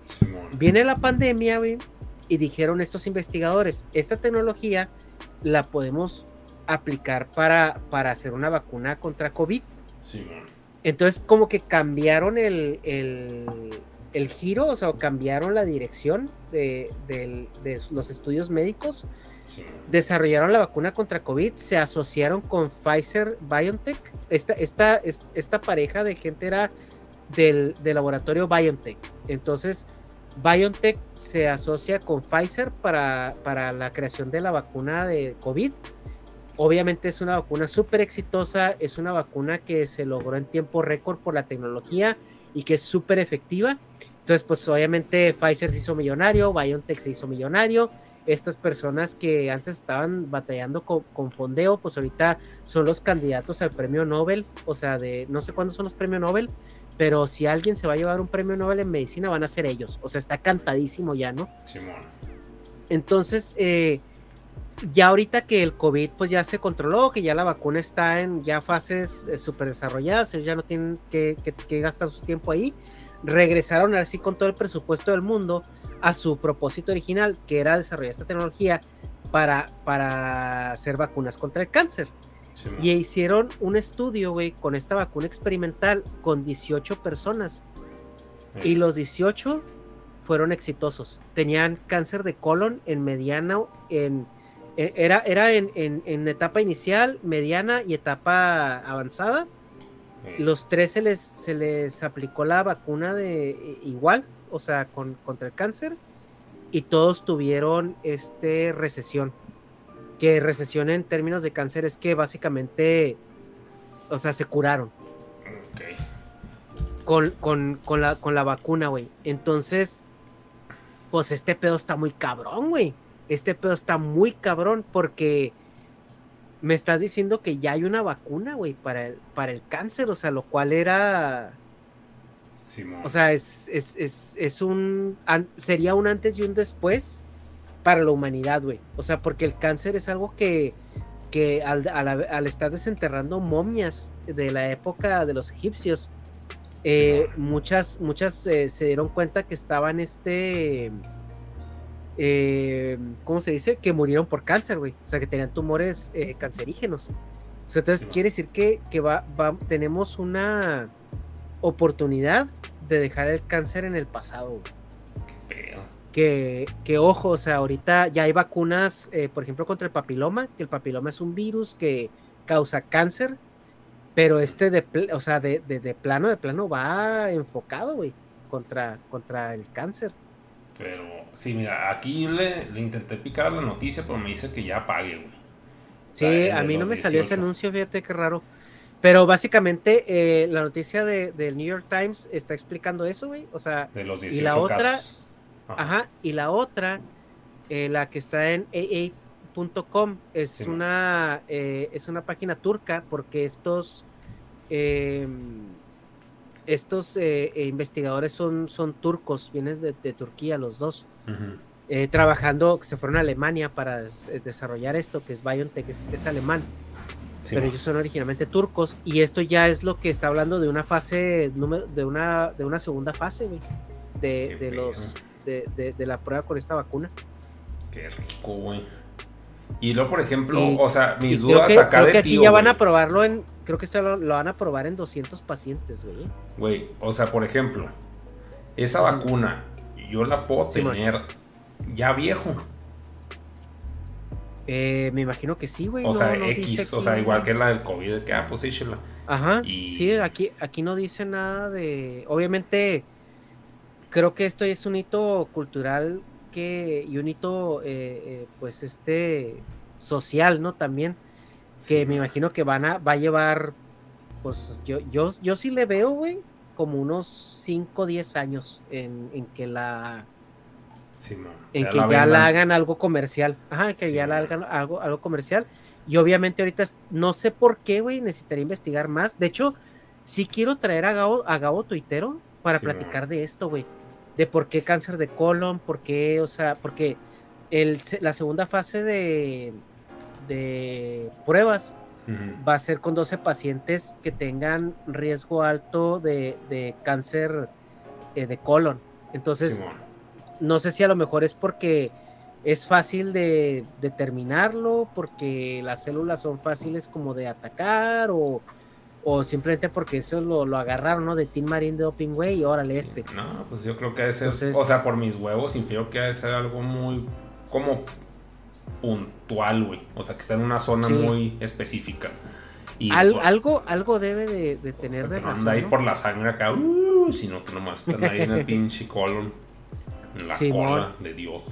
Viene la pandemia, y dijeron estos investigadores, esta tecnología la podemos aplicar para, para hacer una vacuna contra COVID. Entonces, como que cambiaron el, el giro, o sea, cambiaron la dirección de, los estudios médicos, desarrollaron la vacuna contra COVID, se asociaron con Pfizer BioNTech. Esta, esta, esta pareja de gente era del, laboratorio BioNTech. Entonces, BioNTech se asocia con Pfizer para, para la creación de la vacuna de COVID. Obviamente es una vacuna súper exitosa, es una vacuna que se logró en tiempo récord por la tecnología y que es súper efectiva. Entonces, pues obviamente Pfizer se hizo millonario, BioNTech se hizo millonario. Estas personas que antes estaban batallando con, fondeo, pues ahorita son los candidatos al premio Nobel. O sea, de no sé cuándo son los premios Nobel, pero si alguien se va a llevar un premio Nobel en medicina, van a ser ellos. O sea, está cantadísimo ya, ¿no? Simón. Entonces, eh, ya ahorita que el COVID pues ya se controló, que ya la vacuna está en ya fases eh, súper desarrolladas, ellos ya no tienen que, gastar su tiempo ahí, regresaron así con todo el presupuesto del mundo a su propósito original, que era desarrollar esta tecnología para, para hacer vacunas contra el cáncer. y hicieron un estudio, güey, con esta vacuna experimental con 18 personas. Y los 18 fueron exitosos. Tenían cáncer de colon en mediano, en era, era en, en, etapa inicial, mediana y etapa avanzada. Los tres se les, se les aplicó la vacuna de e, igual, o sea, con, contra el cáncer, y todos tuvieron este recesión. Que recesión en términos de cáncer es que básicamente, o sea, se curaron. Con, con, con, la, con la vacuna, güey. Entonces, pues este pedo está muy cabrón, güey este pedo está muy cabrón porque me estás diciendo que ya hay una vacuna, güey, para el, para el cáncer, o sea, lo cual era... O sea, es, es, un... sería un antes y un después para la humanidad, güey. O sea, porque el cáncer es algo que, que al, estar desenterrando momias de la época de los egipcios, eh, muchas, muchas eh, se dieron cuenta que estaban este eh, ¿cómo se dice? Que murieron por cáncer, güey. O sea, que tenían tumores eh, cancerígenos. O sea, entonces quiere decir que, que va, tenemos una oportunidad de dejar el cáncer en el pasado, Que, que, ojo, o sea, ahorita ya hay vacunas, eh, por ejemplo, contra el papiloma, que el papiloma es un virus que causa cáncer, pero este de, o sea, de, de, plano, de plano va enfocado, güey, contra, contra el cáncer. Pero sí, mira, aquí le, intenté picar la noticia, pero me dice que ya pague, güey. Sí, a mí no me salió ese anuncio, fíjate qué raro. Pero básicamente eh, la noticia del de New York Times está explicando eso, güey. O sea, de los y la otra, ajá. y la otra, eh, la que está en aa.com, es una eh, es una página turca porque estos em, estos eh, eh, investigadores son, son turcos, vienen de, Turquía los dos, eh, trabajando, se fueron a Alemania para desarrollar esto, que es BioNTech, es, es alemán. pero ellos son originalmente turcos y esto ya es lo que está hablando de una fase de una de una segunda fase de, de los de, de, la prueba con esta vacuna. Qué rico güey y luego por ejemplo o sea mis dudas que, acá creo que aquí ya van a probarlo en creo que esto lo, van a probar en 200 pacientes, güey. Güey, o sea, por ejemplo, esa vacuna yo la puedo tener ya viejo. Eh, me imagino que sí, güey. O sea, X, o sea, igual que la del COVID, que ah, pues échela. Ajá. Sí, aquí, aquí no dice nada de. Obviamente, creo que esto es un hito cultural que y un hito, eh, eh, pues, este social, ¿no? También que me imagino que van a va a llevar, pues, yo, yo, yo sí le veo, güey, como unos 5 o 10 años en, en que la en que ya la hagan algo comercial. Ajá, que ya la hagan algo, algo comercial. Y obviamente ahorita no sé por qué, güey, necesitaría investigar más. De hecho, sí quiero traer a Gabo, a Gabo Tuitero para platicar de esto, güey. De por qué cáncer de colon, por qué, o sea, porque el, la segunda fase de, de pruebas va a ser con 12 pacientes que tengan riesgo alto de, de cáncer eh, de colon. Entonces, no sé si a lo mejor es porque es fácil de determinarlo, porque las células son fáciles como de atacar o, o simplemente porque eso lo, lo, agarraron, ¿no? De Team Marine de Doping Way y órale este. No, pues yo creo que ese, o sea, por mis huevos, infiero que debe ser algo muy como puntual, güey. O sea, que está en una zona muy específica. Y algo, algo debe de, tener de razón. Anda ahí por la sangre acá, uh, sino que nomás están ahí en el [laughs] pinche colon la cola de Dios.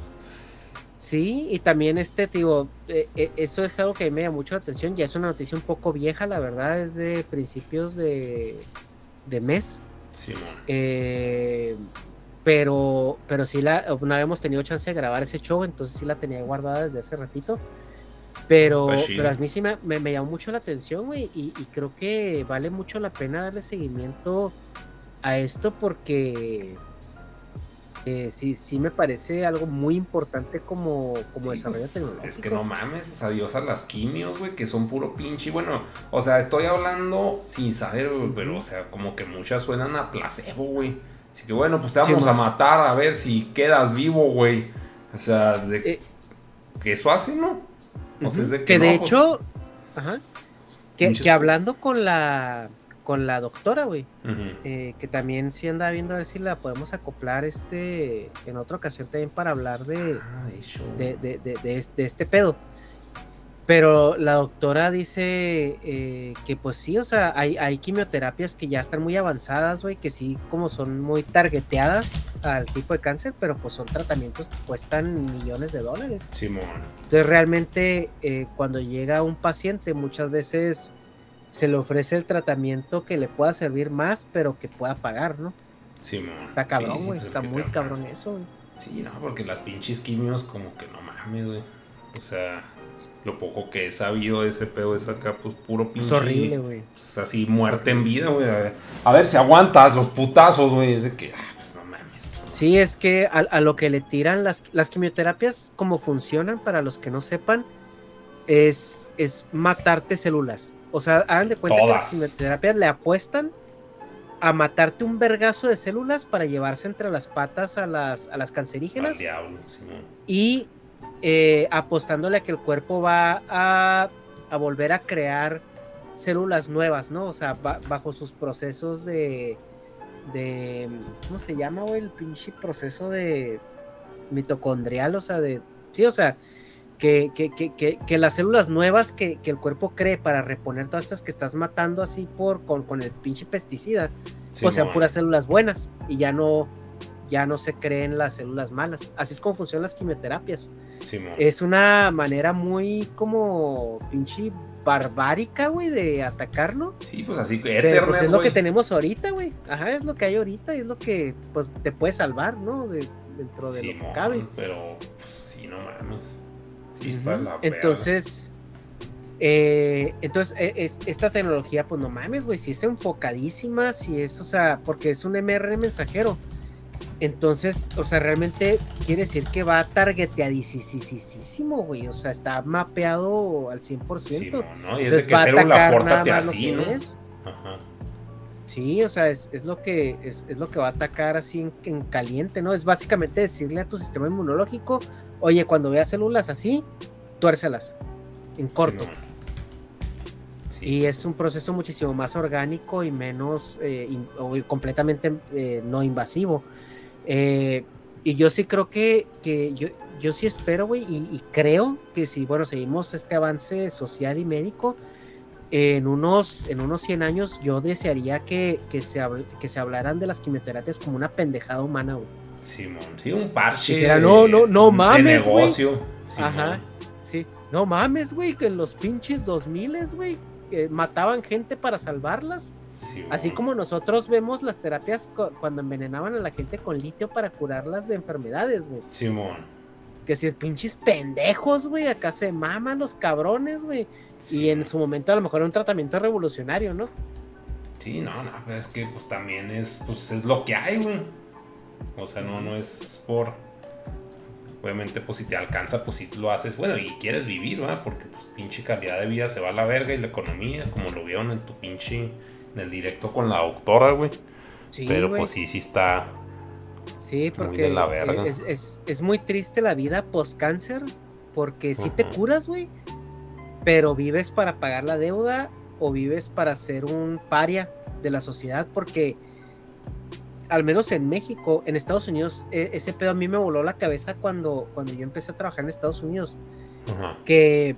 Sí, y también este, digo, eh, eh, eso es algo que me llama mucho la atención. Ya es una noticia un poco vieja, la verdad, es de principios de, de mes. Sí, eh, pero, pero sí la, no habíamos tenido chance de grabar ese show, entonces sí la tenía guardada desde hace ratito. Pero, pues pero a mí sí me, me, llamó mucho la atención, güey, y, y, creo que vale mucho la pena darle seguimiento a esto porque eh, sí, sí me parece algo muy importante como, como desarrollo pues, tecnológico. Es que no mames, pues adiós a las quimios, güey, que son puro pinche. Bueno, o sea, estoy hablando sin saber, pero, o sea, como que muchas suenan a placebo, güey. Así que bueno, pues te vamos a matar a ver si quedas vivo, güey. O sea, de, eh, que eso hace, ¿no? O sea, es de que, que de pues hecho, ajá, que, que hablando con la con la doctora, güey. Eh, que también sí anda viendo a ver si la podemos acoplar este en otra ocasión también para hablar de, ah, de, de, de, este, pedo. Pero la doctora dice eh, que pues sí, o sea, hay, hay quimioterapias que ya están muy avanzadas, güey, que sí como son muy targeteadas al tipo de cáncer, pero pues son tratamientos que cuestan millones de dólares. Simón. Entonces realmente eh, cuando llega un paciente muchas veces se le ofrece el tratamiento que le pueda servir más, pero que pueda pagar, ¿no? Sí, Está cabrón, güey. está muy cabrón eso, güey. Sí, no, porque las pinches quimios, como que no mames, güey. O sea, lo poco que he sabido de ese pedo es acá, pues puro pinche. Es horrible, güey. Pues así, muerte en vida, güey. A ver, si aguantas los putazos, güey. Es de que, ah, pues no mames. Pues, sí, es que a, lo que le tiran las, las quimioterapias, como funcionan, para los que no sepan, es, es matarte células. O sea, hagan de cuenta que las quimioterapias le apuestan a matarte un vergazo de células para llevarse entre las patas a las, a las cancerígenas. y eh, apostándole a que el cuerpo va a, volver a crear células nuevas, ¿no? O sea, bajo sus procesos de, de. ¿Cómo se llama, güey? El pinche proceso de mitocondrial, o sea, de. Sí, o sea, que, que, que, que, las células nuevas que, el cuerpo cree para reponer todas estas que estás matando así por con, con el pinche pesticida, pues sean puras células buenas y ya no ya no se creen las células malas. Así es como funcionan las quimioterapias. es una manera muy como pinche barbárica, güey, de atacarlo. Sí, pues así Pero, pues, es lo que tenemos ahorita, güey. Ajá, es lo que hay ahorita y es lo que pues te puede salvar, ¿no? De, dentro de lo que cabe. Pero pues, sí, no mames entonces, eh, entonces e, es, esta tecnología, pues no mames, güey, si es enfocadísima, si es, o sea, porque es un MRN mensajero. Entonces, o sea, realmente quiere decir que va targeteadísimo, güey. O sea, está mapeado al 100%. Sí, no, Y es de que célula pórtate así, ¿no? Ajá. Sí, o sea, es, lo que es, lo que va a atacar así en, en, caliente, ¿no? Es básicamente decirle a tu sistema inmunológico, Oye, cuando veas células así, tuércelas en corto. Y es un proceso muchísimo más orgánico y menos, eh, completamente eh, no invasivo. Eh, Y yo sí creo que, que yo, yo sí espero, güey, y, creo que si, bueno, seguimos este avance social y médico, en unos, en unos 100 años yo desearía que, que, se, que se hablaran de las quimioterapias como una pendejada humana, güey. Simón, sí, un parche. Dijera, no, no, no mames, negocio. Ajá, sí. No mames, güey, que en los pinches 2000, güey, mataban gente para salvarlas. Así como nosotros vemos las terapias cuando envenenaban a la gente con litio para curarlas de enfermedades, güey. Simón. Que si pinches pendejos, güey, acá se maman los cabrones, güey. Y en su momento a lo mejor era un tratamiento revolucionario, ¿no? Sí, no, no, pero es que pues también es, pues es lo que hay, güey. O sea, no, no es por. Obviamente, pues si te alcanza, pues si lo haces, bueno, y quieres vivir, ¿verdad? Porque pues pinche calidad de vida se va a la verga y la economía, como lo vieron en tu pinche, en el directo con la doctora, güey. Sí, Pero pues sí, sí está. Sí, porque la verga. Es, muy triste la vida post-cáncer, porque si te curas, güey, pero vives para pagar la deuda o vives para ser un paria de la sociedad, porque al menos en México, en Estados Unidos, e, ese pedo a mí me voló la cabeza cuando, cuando yo empecé a trabajar en Estados Unidos. Que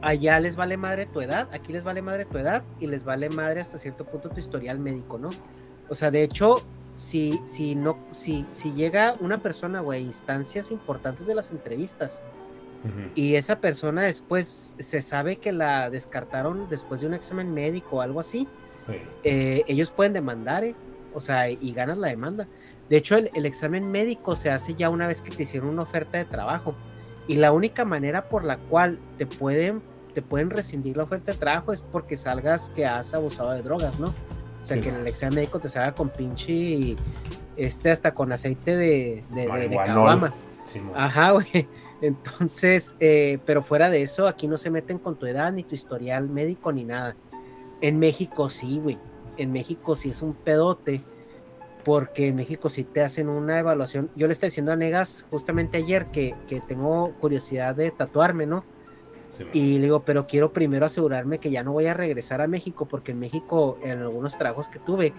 allá les vale madre tu edad, aquí les vale madre tu edad y les vale madre hasta cierto punto tu historial médico, ¿no? O sea, de hecho, si, si, no, si, si llega una persona, güey, instancias importantes de las entrevistas y esa persona después se sabe que la descartaron después de un examen médico o algo así, eh, ellos pueden demandar, ¿eh? o sea, y ganas la demanda. De hecho, el, examen médico se hace ya una vez que te hicieron una oferta de trabajo. Y la única manera por la cual te pueden, te pueden rescindir la oferta de trabajo es porque salgas que has abusado de drogas, ¿no? O sea, que en el examen médico te salga con pinche, este, hasta con aceite de, de, de, Ajá, [laughs] güey. Entonces, eh, pero fuera de eso, aquí no se meten con tu edad, ni tu historial médico, ni nada. En México sí, güey. En México sí es un pedote. Porque en México sí te hacen una evaluación. Yo le estoy diciendo a Negas justamente ayer que, tengo curiosidad de tatuarme, ¿no? y le digo, pero quiero primero asegurarme que ya no voy a regresar a México, porque en México, en algunos trabajos que tuve,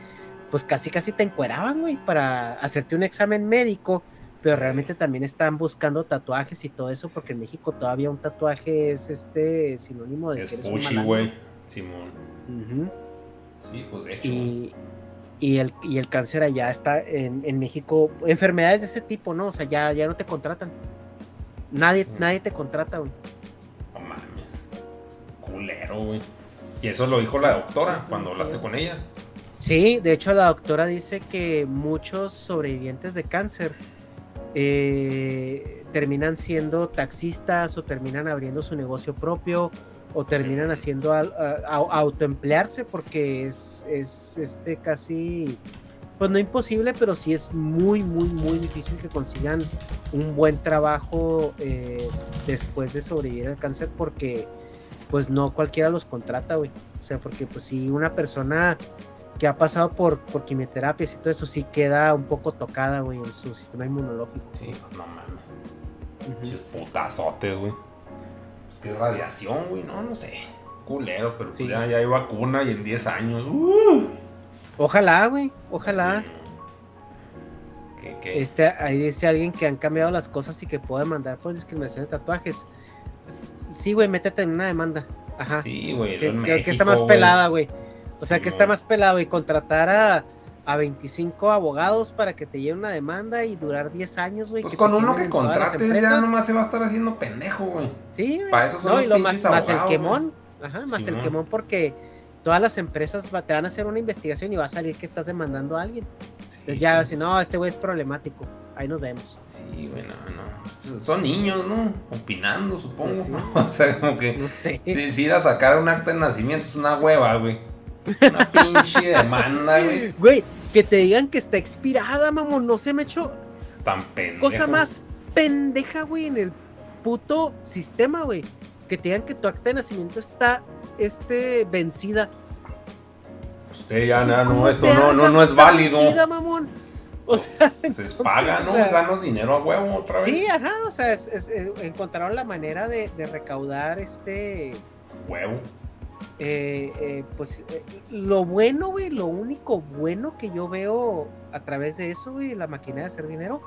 pues casi casi te encueraban, güey, para hacerte un examen médico, pero realmente también están buscando tatuajes y todo eso, porque en México todavía un tatuaje es este sinónimo de es que eres güey, Simón. Sí, pues de hecho. Y, el, y el cáncer allá está en, México. Enfermedades de ese tipo, ¿no? O sea, ya, ya no te contratan. Nadie, nadie te contrata, güey. No mames. Culero, güey. Y eso lo dijo la doctora cuando hablaste con ella. Sí, de hecho la doctora dice que muchos sobrevivientes de cáncer eh, terminan siendo taxistas o terminan abriendo su negocio propio o terminan haciendo a, autoemplearse porque es, es este casi pues no imposible, pero sí es muy, muy, muy difícil que consigan un buen trabajo eh, después de sobrevivir al cáncer porque pues no cualquiera los contrata, güey. O sea, porque pues si una persona que ha pasado por, por quimioterapias y todo eso sí queda un poco tocada, güey, en su sistema inmunológico. Sí, pues no mames. Putazotes, güey que radiación, güey, no, no sé. Culero, pero pues ya, ya hay vacuna y en 10 años. ¡uh! Ojalá, güey, ojalá. Este, ahí dice alguien que han cambiado las cosas y que puede mandar por discriminación de tatuajes. Sí, güey, métete en una demanda. Ajá. Sí, güey. Que, está más pelada, güey. O sea, que está más pelado y contratar a a 25 abogados para que te lleven una demanda y durar 10 años, güey. Pues con uno que contrates ya nomás se va a estar haciendo pendejo, güey. Sí, Para eso son los y más, más el quemón. Ajá, más el quemón porque todas las empresas te van a hacer una investigación y va a salir que estás demandando a alguien. Entonces ya, si no, este güey es problemático. Ahí nos vemos. Sí, güey, no, no. Son niños, ¿no? Opinando, supongo. Pues [laughs] o sea, como que no sé. decir a sacar un acta de nacimiento es una hueva, güey. Una pinche demanda, güey. Güey, que te digan que está expirada, mamón, no se me echó. Tan pendejo. Cosa más pendeja, güey, en el puto sistema, güey. Que te digan que tu acta de nacimiento está este, vencida. Usted ya, no, esto no, no, no es válido. Vencida, mamón. O sea, se paga, ¿no? O dinero a huevo otra vez. Sí, ajá, o sea, es, eh, encontraron la manera de, de recaudar este huevo eh, eh, pues eh, lo bueno, güey, lo único bueno que yo veo a través de eso, güey, la máquina de hacer dinero,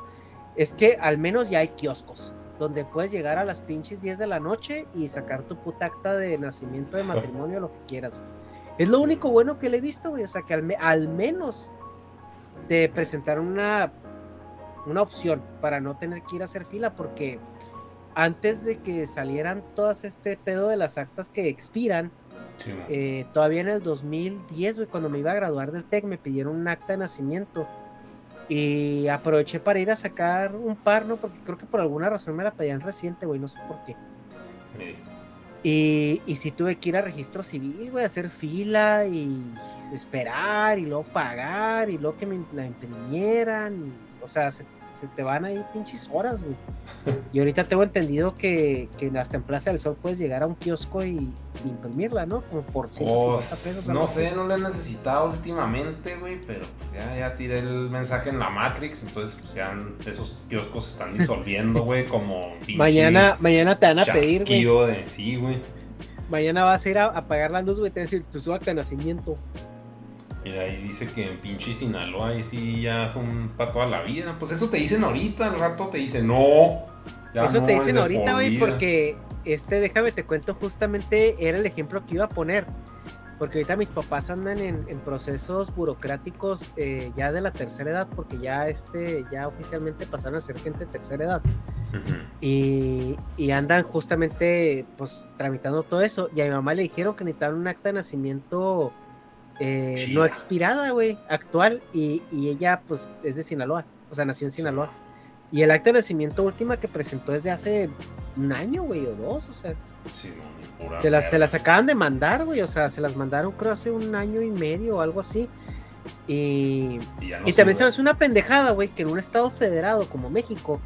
es que al menos ya hay kioscos donde puedes llegar a las pinches 10 de la noche y sacar tu puta acta de nacimiento, de matrimonio, lo que quieras, güey. Es lo único bueno que le he visto, güey. O sea, que al, al menos te presentaron una, una opción para no tener que ir a hacer fila, porque antes de que salieran todas este pedo de las actas que expiran, eh, todavía en el 2010, güey, cuando me iba a graduar del TEC, me pidieron un acta de nacimiento. Y aproveché para ir a sacar un par, ¿no? Porque creo que por alguna razón me la pedían reciente, güey, no sé por qué. Y, y sí tuve que ir a registro civil, güey, hacer fila y esperar y luego pagar y luego que me la imprimieran. o sea, se se te van ahí pinches horas, güey. Y ahorita tengo entendido que, que hasta en Plaza del Sol puedes llegar a un kiosco y, imprimirla, ¿no? Como por 150 pues, pesos. No sé, no lo he necesitado últimamente, güey, pero pues ya, ya tiré el mensaje en la Matrix, entonces pues ya esos kioscos se están disolviendo, güey, como [laughs] Mañana, mañana te van a pedir, güey. De, sí, güey. Mañana vas a ir a apagar la luz, güey, te van a decir tu acta de nacimiento. Mira, ahí dice que en pinche Sinaloa ahí sí ya son para toda la vida. Pues eso te dicen ahorita, al rato te dicen no. eso te dicen ahorita, güey, porque este, déjame te cuento, justamente era el ejemplo que iba a poner. Porque ahorita mis papás andan en, procesos burocráticos eh, ya de la tercera edad, porque ya este, ya oficialmente pasaron a ser gente de tercera edad. y, y, andan justamente pues tramitando todo eso. Y a mi mamá le dijeron que necesitaban un acta de nacimiento eh, no expirada, güey, actual, y, ella, pues, es de Sinaloa, o sea, nació en Sinaloa. Y el acta de nacimiento última que presentó es de hace un año, güey, o dos, o sea. se, las, se las acaban de mandar, güey, o sea, se las mandaron creo hace un año y medio o algo así. Y, y, también se me hace una pendejada, güey, que en un estado federado como México,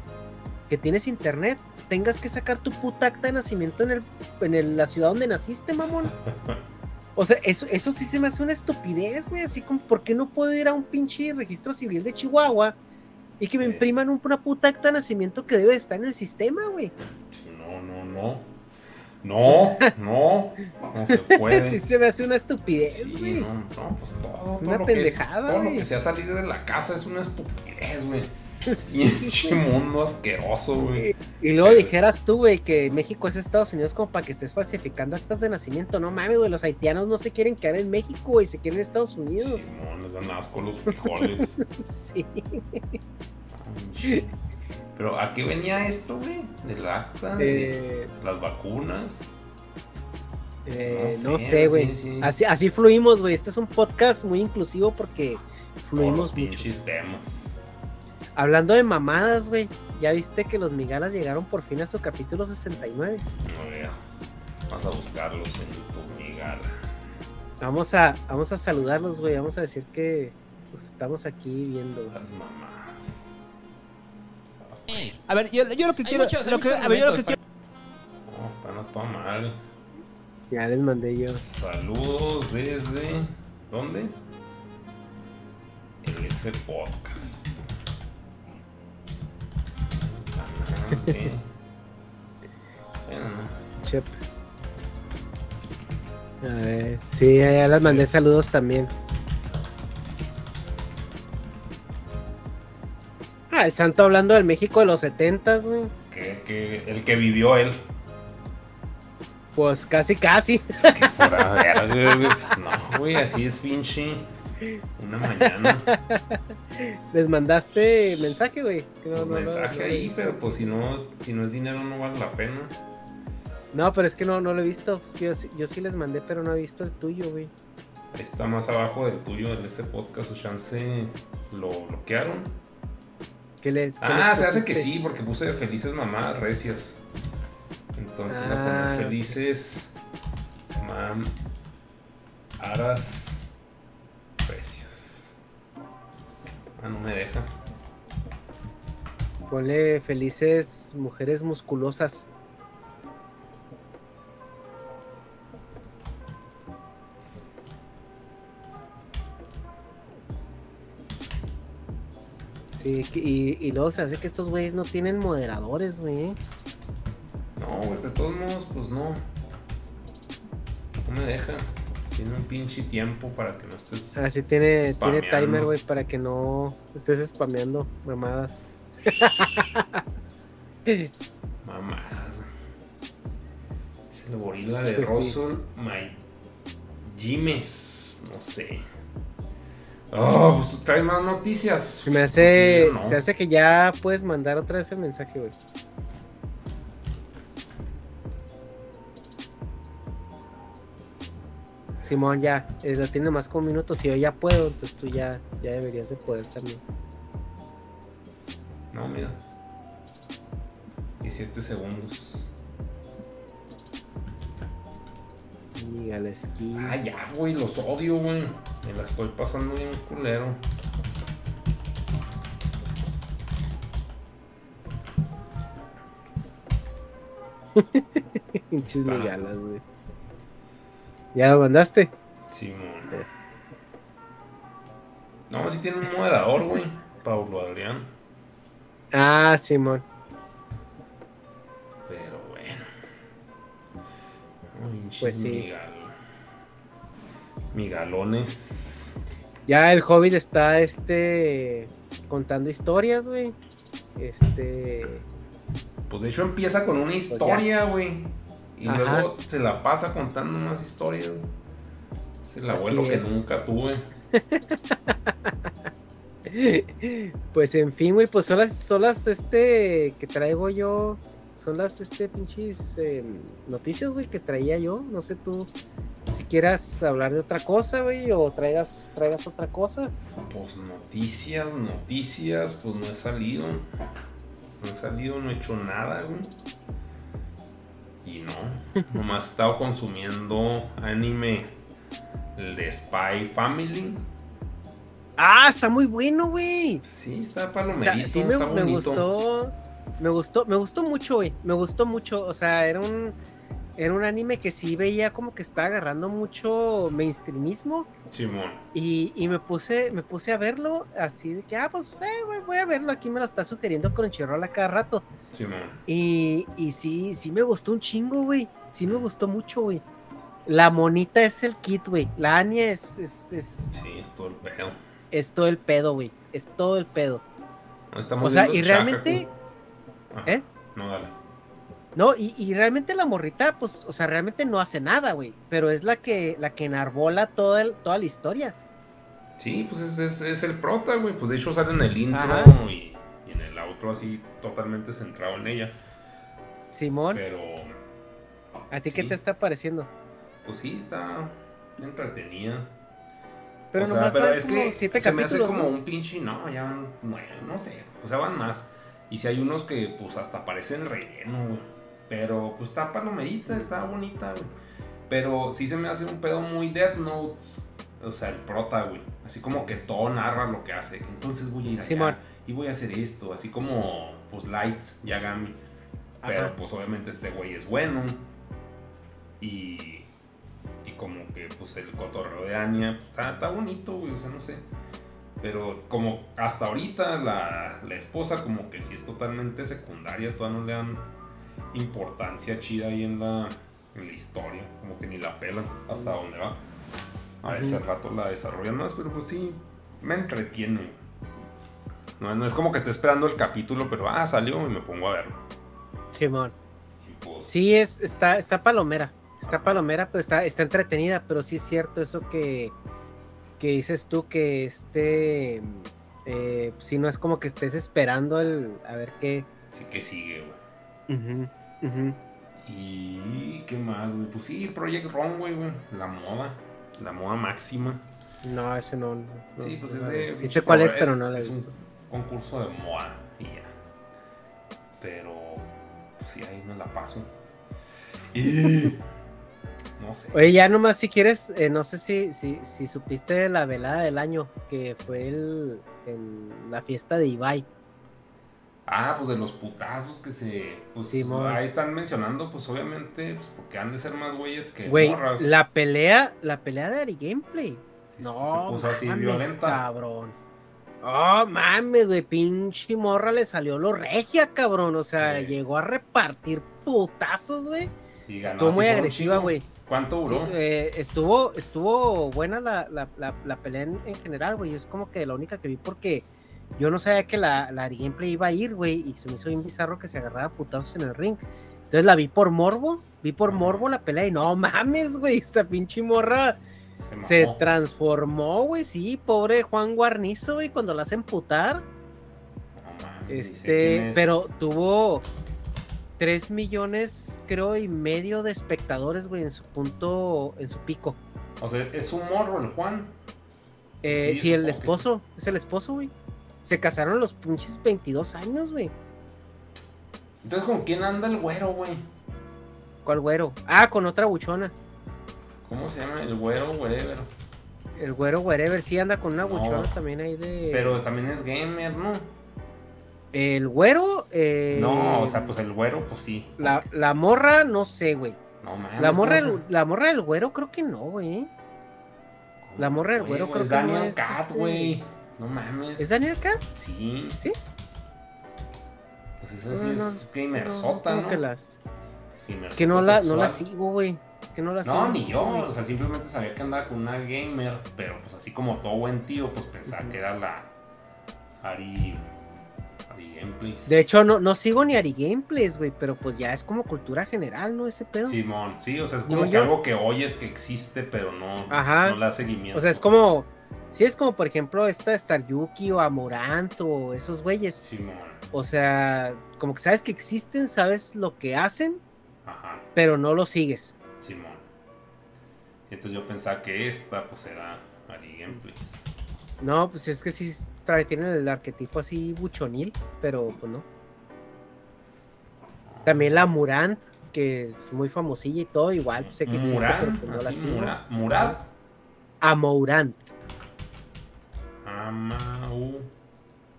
que tienes internet, tengas que sacar tu puta acta de nacimiento en, el, en la ciudad donde naciste, mamón. [laughs] O sea, eso, eso sí se me hace una estupidez, güey. Así como, ¿por qué no puedo ir a un pinche registro civil de Chihuahua y que me impriman una puta acta de nacimiento que debe estar en el sistema, güey? No, no, no. No, [laughs] no, no se [laughs] puede. sí se me hace una estupidez, güey. no, no, pues todo, una pendejada, todo lo que sea salir de la casa es una estupidez, güey. Sí. mundo asqueroso, güey. Y luego dijeras tú, güey, que México es Estados Unidos como para que estés falsificando actas de nacimiento. No mames, güey, los haitianos no se quieren quedar en México, güey, se quieren en Estados Unidos. no, les dan asco los frijoles. [laughs] sí. Pero ¿a qué venía esto, güey? ¿Del acta? ¿De eh, las vacunas? Eh, no sé, güey. Así, así fluimos, güey. Este es un podcast muy inclusivo porque fluimos Por mucho. Temas. Hablando de mamadas, güey. ¿Ya viste que los migalas llegaron por fin a su capítulo 69? No veo. Vamos a buscarlos en YouTube, migala. Vamos a, vamos a saludarlos, güey. Vamos a decir que pues, estamos aquí viendo. Las mamadas. A ver, yo, yo lo que quiero. lo que, a ver, yo lo que quiero. No, están a todo mal. Ya les mandé yo. Saludos desde. ¿Dónde? En ese podcast. A ver, sí, ya las mandé saludos también. Ah, el santo hablando del México de los setentas, güey. Que, el que vivió él. Pues casi, casi. Es que por pues, no, güey, así es pinche. Una mañana. [laughs] Les mandaste mensaje, güey. mensaje ahí, pero pues si no, si no es dinero no vale la pena. No, pero es que no, no lo he visto. yo, sí les mandé, pero no he visto el tuyo, güey. Está más abajo del tuyo, en ese podcast, o chance lo bloquearon. ¿Qué les, ah, se hace que sí, porque puse felices mamás recias. Entonces la ah, felices mam aras precios. Ah, no me deja. Ponle felices mujeres musculosas. Sí, y, y luego se hace que estos güeyes no tienen moderadores, güey. No, güey, de todos modos, pues no. No me deja. Tiene un pinche tiempo para que no estés. Así ah, tiene, tiene timer, güey, para que no estés spameando mamadas. [laughs] mamadas. Es el gorila de pues My Jimes. No sé. Oh, pues tú traes más noticias. Se me hace. Se hace que ya puedes mandar otra vez el mensaje, güey. Simón ya, eh, la tiene más con minutos. Si yo ya puedo, entonces tú ya, ya deberías de poder también. No, mira. 17 segundos. Ni la esquina. Ah, ya, güey, los odio, güey. Me la estoy pasando bien culero. [laughs] Pinches migalas, güey. ¿Ya lo mandaste? Simón. No, si tiene un moderador, güey. Paulo Adrián. Ah, Simón. Pero bueno. pues sí. Migalones. Ya el Hobbit está este contando historias, güey. Este. Pues de hecho empieza con una pues historia, güey. Y luego se la pasa contando más historias. Es el abuelo que nunca tuve. [laughs] pues en fin, güey, pues son las, son las este que traigo yo. Son las este pinches em, noticias, güey, que traía yo. No sé tú si quieras hablar de otra cosa, güey, o traigas, traigas otra cosa. Pues noticias, noticias, pues no he salido. No he salido, no he hecho nada, güey. Y no, nomás he estado consumiendo anime el de Spy Family. Ah, está muy bueno, güey. Sí, está palomerito, sí, me, me gustó. Me gustó, me gustó mucho, güey. Me gustó mucho. O sea, era un era un anime que sí veía como que está agarrando mucho mainstreamismo. Simón. Y, y, me puse, me puse a verlo así de que, ah, pues eh, voy a verlo. Aquí me lo está sugiriendo con a cada rato. Simón. Y, y sí, sí me gustó un chingo, güey. Sí me gustó mucho, güey. La monita es el kit, güey. La Anya es, es, Sí, es todo el pedo. Es todo el pedo, güey. Es todo el pedo. estamos o sea, y realmente. ¿Eh? No, dale. No, y, realmente la morrita, pues, o sea, realmente no hace nada, güey. Pero es la que, la que enarbola toda, el, toda la historia. Sí, pues es, es, el prota, güey. Pues de hecho sale en el intro y, en el outro así totalmente centrado en ella. Simón. Pero. ¿A ti qué te está pareciendo? Pues sí, está entretenida. Pero, o pero es que se me hace como un pinche, no, ya van, no sé, o sea, van más. Y si hay unos que pues hasta parecen relleno, güey. Pero pues está palomerita, está bonita, güey. Pero sí se me hace un pedo muy Death Note. O sea, el prota, güey. Así como que todo narra lo que hace. Entonces voy a ir allá y voy a hacer esto. Así como, pues, Light, Yagami. Pero pues obviamente este güey es bueno. Y, y como que pues el cotorreo de Anya pues, está, está bonito, güey. O sea, no sé. Pero como hasta ahorita la, la esposa como que sí es totalmente secundaria. Todavía no le dan importancia chida ahí en la, en la historia, como que ni la pelan hasta dónde va. A ese rato la desarrollan más, pero pues sí, me entretiene. No, no es como que esté esperando el capítulo, pero ah, salió y me pongo a verlo. Simón. Pues, sí, es, está, está palomera. Está palomera, pero está, está entretenida, pero sí es cierto eso que, que dices tú que este eh, si no es como que estés esperando el a ver qué sí que sigue güey y qué más, güey. Pues sí, Project Runway, güey. La moda. La moda máxima. No, ese no. sí, pues ese. Sí sé cuál es, pero no la he es un concurso de moda y ya. Pero. Pues sí, ahí no la paso. Y. [laughs] No sé. Oye, ya nomás si quieres, eh, no sé si, si, si supiste la velada del año, que fue el, la fiesta de Ibai. Ah, pues de los putazos que se. Pues ahí están mencionando, pues obviamente, pues porque han de ser más güeyes que Güey, La pelea, la pelea de Ari Gameplay. no, se puso así violenta. Cabrón. Oh, mames, güey, pinche morra le salió lo regia, cabrón. O sea, llegó a repartir putazos, güey. Estuvo muy agresiva, güey. ¿Cuánto duró? Eh, estuvo, estuvo buena la, la, la, pelea en, general, güey. Es como que la única que vi porque yo no sabía que la, la gameplay iba a ir, güey. Y se me hizo bien bizarro que se agarraba putazos en el ring. Entonces la vi por morbo, vi por morbo la pelea y no mames, güey, esta pinche morra se, transformó, güey, sí, pobre Juan Guarnizo, güey, cuando la hacen putar. este, pero tuvo 3 millones, creo, y medio de espectadores, güey, en su punto, en su pico. O sea, ¿es un morro el Juan? Eh, sí, el esposo, es el esposo, güey. Se casaron los pinches 22 años, güey. Entonces, ¿con quién anda el güero, güey? ¿Cuál güero? Ah, con otra buchona. ¿Cómo se llama? El güero, wherever. El güero, wherever, sí anda con una buchona también ahí de. Pero también es gamer, ¿no? El güero. Eh... No, o sea, pues el güero, pues sí. La, la morra, no sé, güey. No mames. La morra, la morra del güero, creo que no, güey. La morra del güero, creo que no es. Cat, este, güey. No mames. ¿Es Daniel Cat? Sí. ¿Sí? Pues esa sí es gamer sota, ¿no? Que las... Es que no la, no la sigo, güey. que no la sigo. No, ni yo. O sea, simplemente sabía que andaba con una gamer, pero pues así como todo buen tío, pues pensaba que era la Ari. Ari Gameplays. De hecho, no, no sigo ni Ari Gameplays, güey, pero pues ya es como cultura general, ¿no? Ese pedo. Simón, sí, o sea, es como que algo que oyes que existe, pero no, Ajá. no le da seguimiento. O sea, es como. Sí, es como, por ejemplo, esta Star Yuki o Amorant o esos güeyes. Simón. O sea, como que sabes que existen, sabes lo que hacen, pero no lo sigues. Simón. entonces yo pensaba que esta pues era Ari Gameplays. No, pues es que sí trae, tiene el arquetipo así buchonil, pero pues no. También la Murant, que es muy famosilla y todo, igual, pues sé que existe, pero pues no la sigo. Murad. Amourant. Amau.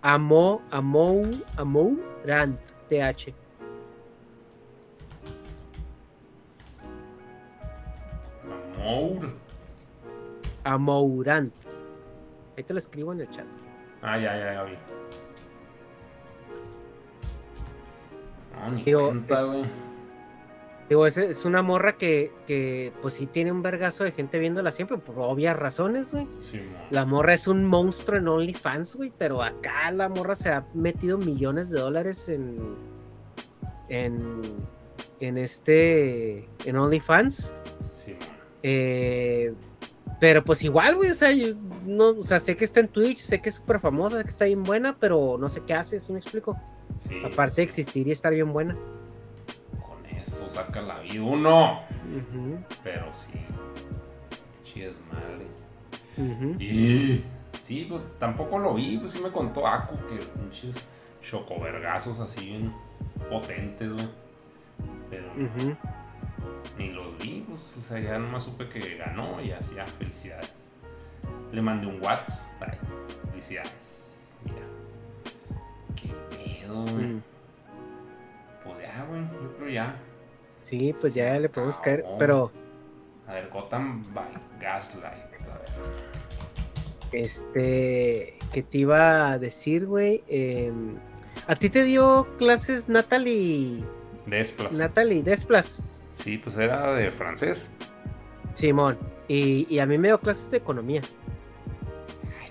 Amo, Amou, Amou, Rand, TH. Amour. Amourant. Ahí te lo escribo en el chat. Ah, ya, ya, ya vi. No, ni Digo, cuenta. Digo, es, es, una morra que, que, pues sí tiene un vergazo de gente viéndola siempre, por obvias razones, güey. Sí, la morra es un monstruo en OnlyFans, güey, pero acá la morra se ha metido millones de dólares en. en. en este. en OnlyFans. Sí, eh, pero pues igual, güey, o sea, yo no, o sea, sé que está en Twitch, sé que es súper famosa, sé que está bien buena, pero no sé qué hace, ¿sí me explico? Sí, Aparte de existir y estar bien buena eso saca la vida uno. Pero sí. Chies madre. Y. Sí, pues tampoco lo vi. Pues sí me contó Aku que pinches chocovergazos así bien potentes, güey. Pero. Ni los vi, pues, o sea, ya nomás supe que ganó y así, ya, felicidades. Le mandé un WhatsApp. felicidades. Mira. Qué pedo, güey. Mm. Pues ya, güey, yo creo ya. Sí, pues ya le podemos caer, pero. A ver, Gotham by Gaslight. A ver. Este. ¿Qué te iba a decir, güey? Em, ¿A ti te dio clases Natalie. Desplas. Natalie Desplas. Sí, pues era de francés. Simón. Y, a mí me dio clases de economía. Ay.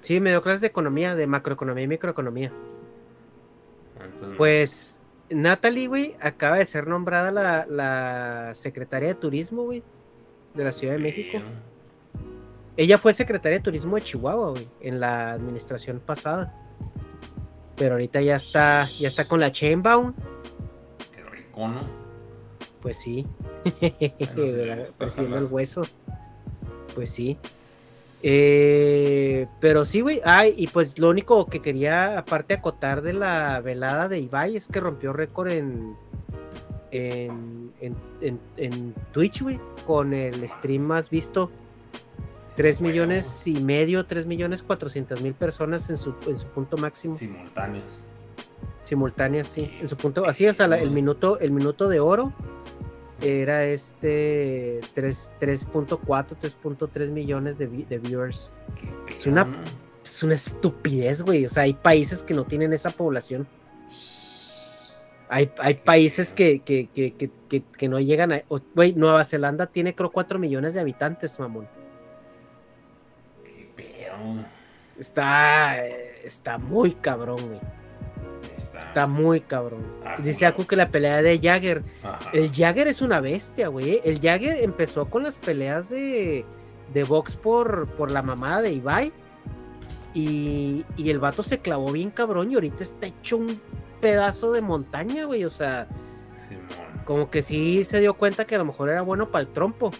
Sí, me dio clases de economía, de macroeconomía y microeconomía. pues Natalie, güey, acaba de ser nombrada la, secretaria de turismo, güey, de la Ciudad de México. Ella fue secretaria de turismo de Chihuahua, güey, en la administración pasada. Pero ahorita ya está, ya está con la Chainbound. Qué rico, ¿no? Pues sí. [laughs] Presidiendo el hueso. Pues sí. Eh, pero sí, güey. Ay, y pues lo único que quería, aparte acotar de la velada de Ibai, es que rompió récord en, en, en, Twitch, güey, con el stream más visto. 3 millones y medio, 3 millones 400 mil personas en su, en su punto máximo. Simultáneos. Simultáneas, sí. En su punto, así, o sea, el minuto, el minuto de oro era este 3.4, 3.3 millones de, viewers. Es una, es una estupidez, güey. O sea, hay países que no tienen esa población. Hay, hay países que, que, que, que, no llegan a. Güey, Nueva Zelanda tiene creo 4 millones de habitantes, mamón. Qué pedo. Está. Está muy cabrón, güey. Está, muy cabrón. Ah, Dice Aku que la pelea de Jagger. El Jagger es una bestia, güey. El Jagger empezó con las peleas de, de box por, por la mamada de Ibai. Y, y, el vato se clavó bien cabrón y ahorita está hecho un pedazo de montaña, güey. O sea, como que sí se dio cuenta que a lo mejor era bueno para el trompo.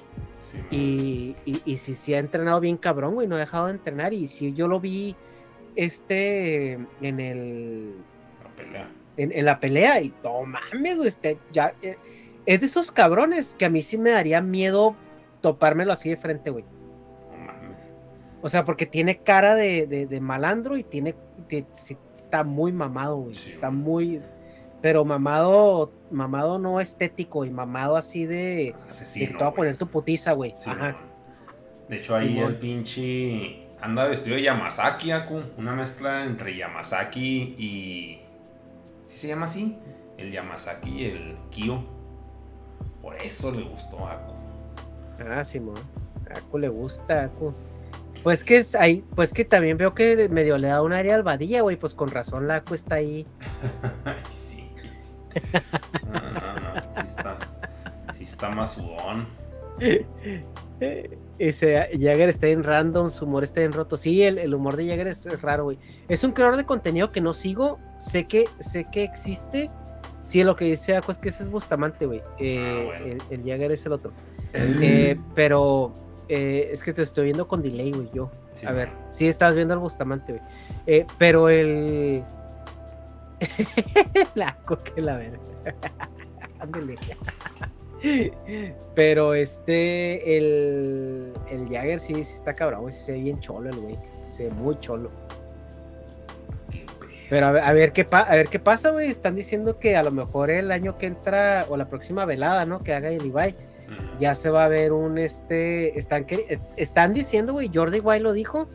y, y, y sí, sí ha entrenado bien cabrón, güey. No ha dejado de entrenar. Y si yo lo vi este en el en, la pelea y no mames, este, ya, eh, es de esos cabrones que a mí sí me daría miedo topármelo así de frente, güey. No mames. O sea, porque tiene cara de, malandro y tiene, está muy mamado, güey. está muy, pero mamado, mamado no estético y mamado así de, Asesino, te va a poner tu putiza, güey. Ajá. De hecho, ahí el pinche anda vestido de Yamazaki, Aku. Una mezcla entre Yamazaki y ¿Sí se llama así? El Yamazaki el Kyo. Por eso le gustó a Aku. Ah, Simón. a Aku le gusta, Aku. Pues que es ahí, pues que también veo que medio le da un área al vadilla, güey. Pues con razón la Aku está ahí. [laughs] sí. No, no, no. Sí está. Sí está más sudón. [laughs] Ese Jagger está en random, su humor está en roto. Sí, el, humor de Jagger es, raro, güey. Es un creador de contenido que no sigo. Sé que, sé que existe. Sí, lo que dice Aqua es que ese es Bustamante, güey. Eh, ah, el, Jagger es el otro. [clears throat] Eh, pero eh, es que te estoy viendo con delay, güey, yo. a ver, sí estás viendo al Bustamante, güey. pero el. [laughs] la que la ver. [laughs] Pero este, el, el Jagger sí, sí está cabrón, se ve bien cholo el güey. Se ve muy cholo. Pero a ver, a ver, qué, a ver qué pasa, güey. Están diciendo que a lo mejor el año que entra, o la próxima velada, ¿no? Que haga el Ibai, ya se va a ver un este. Están, que, están diciendo, güey, Jordi White lo dijo,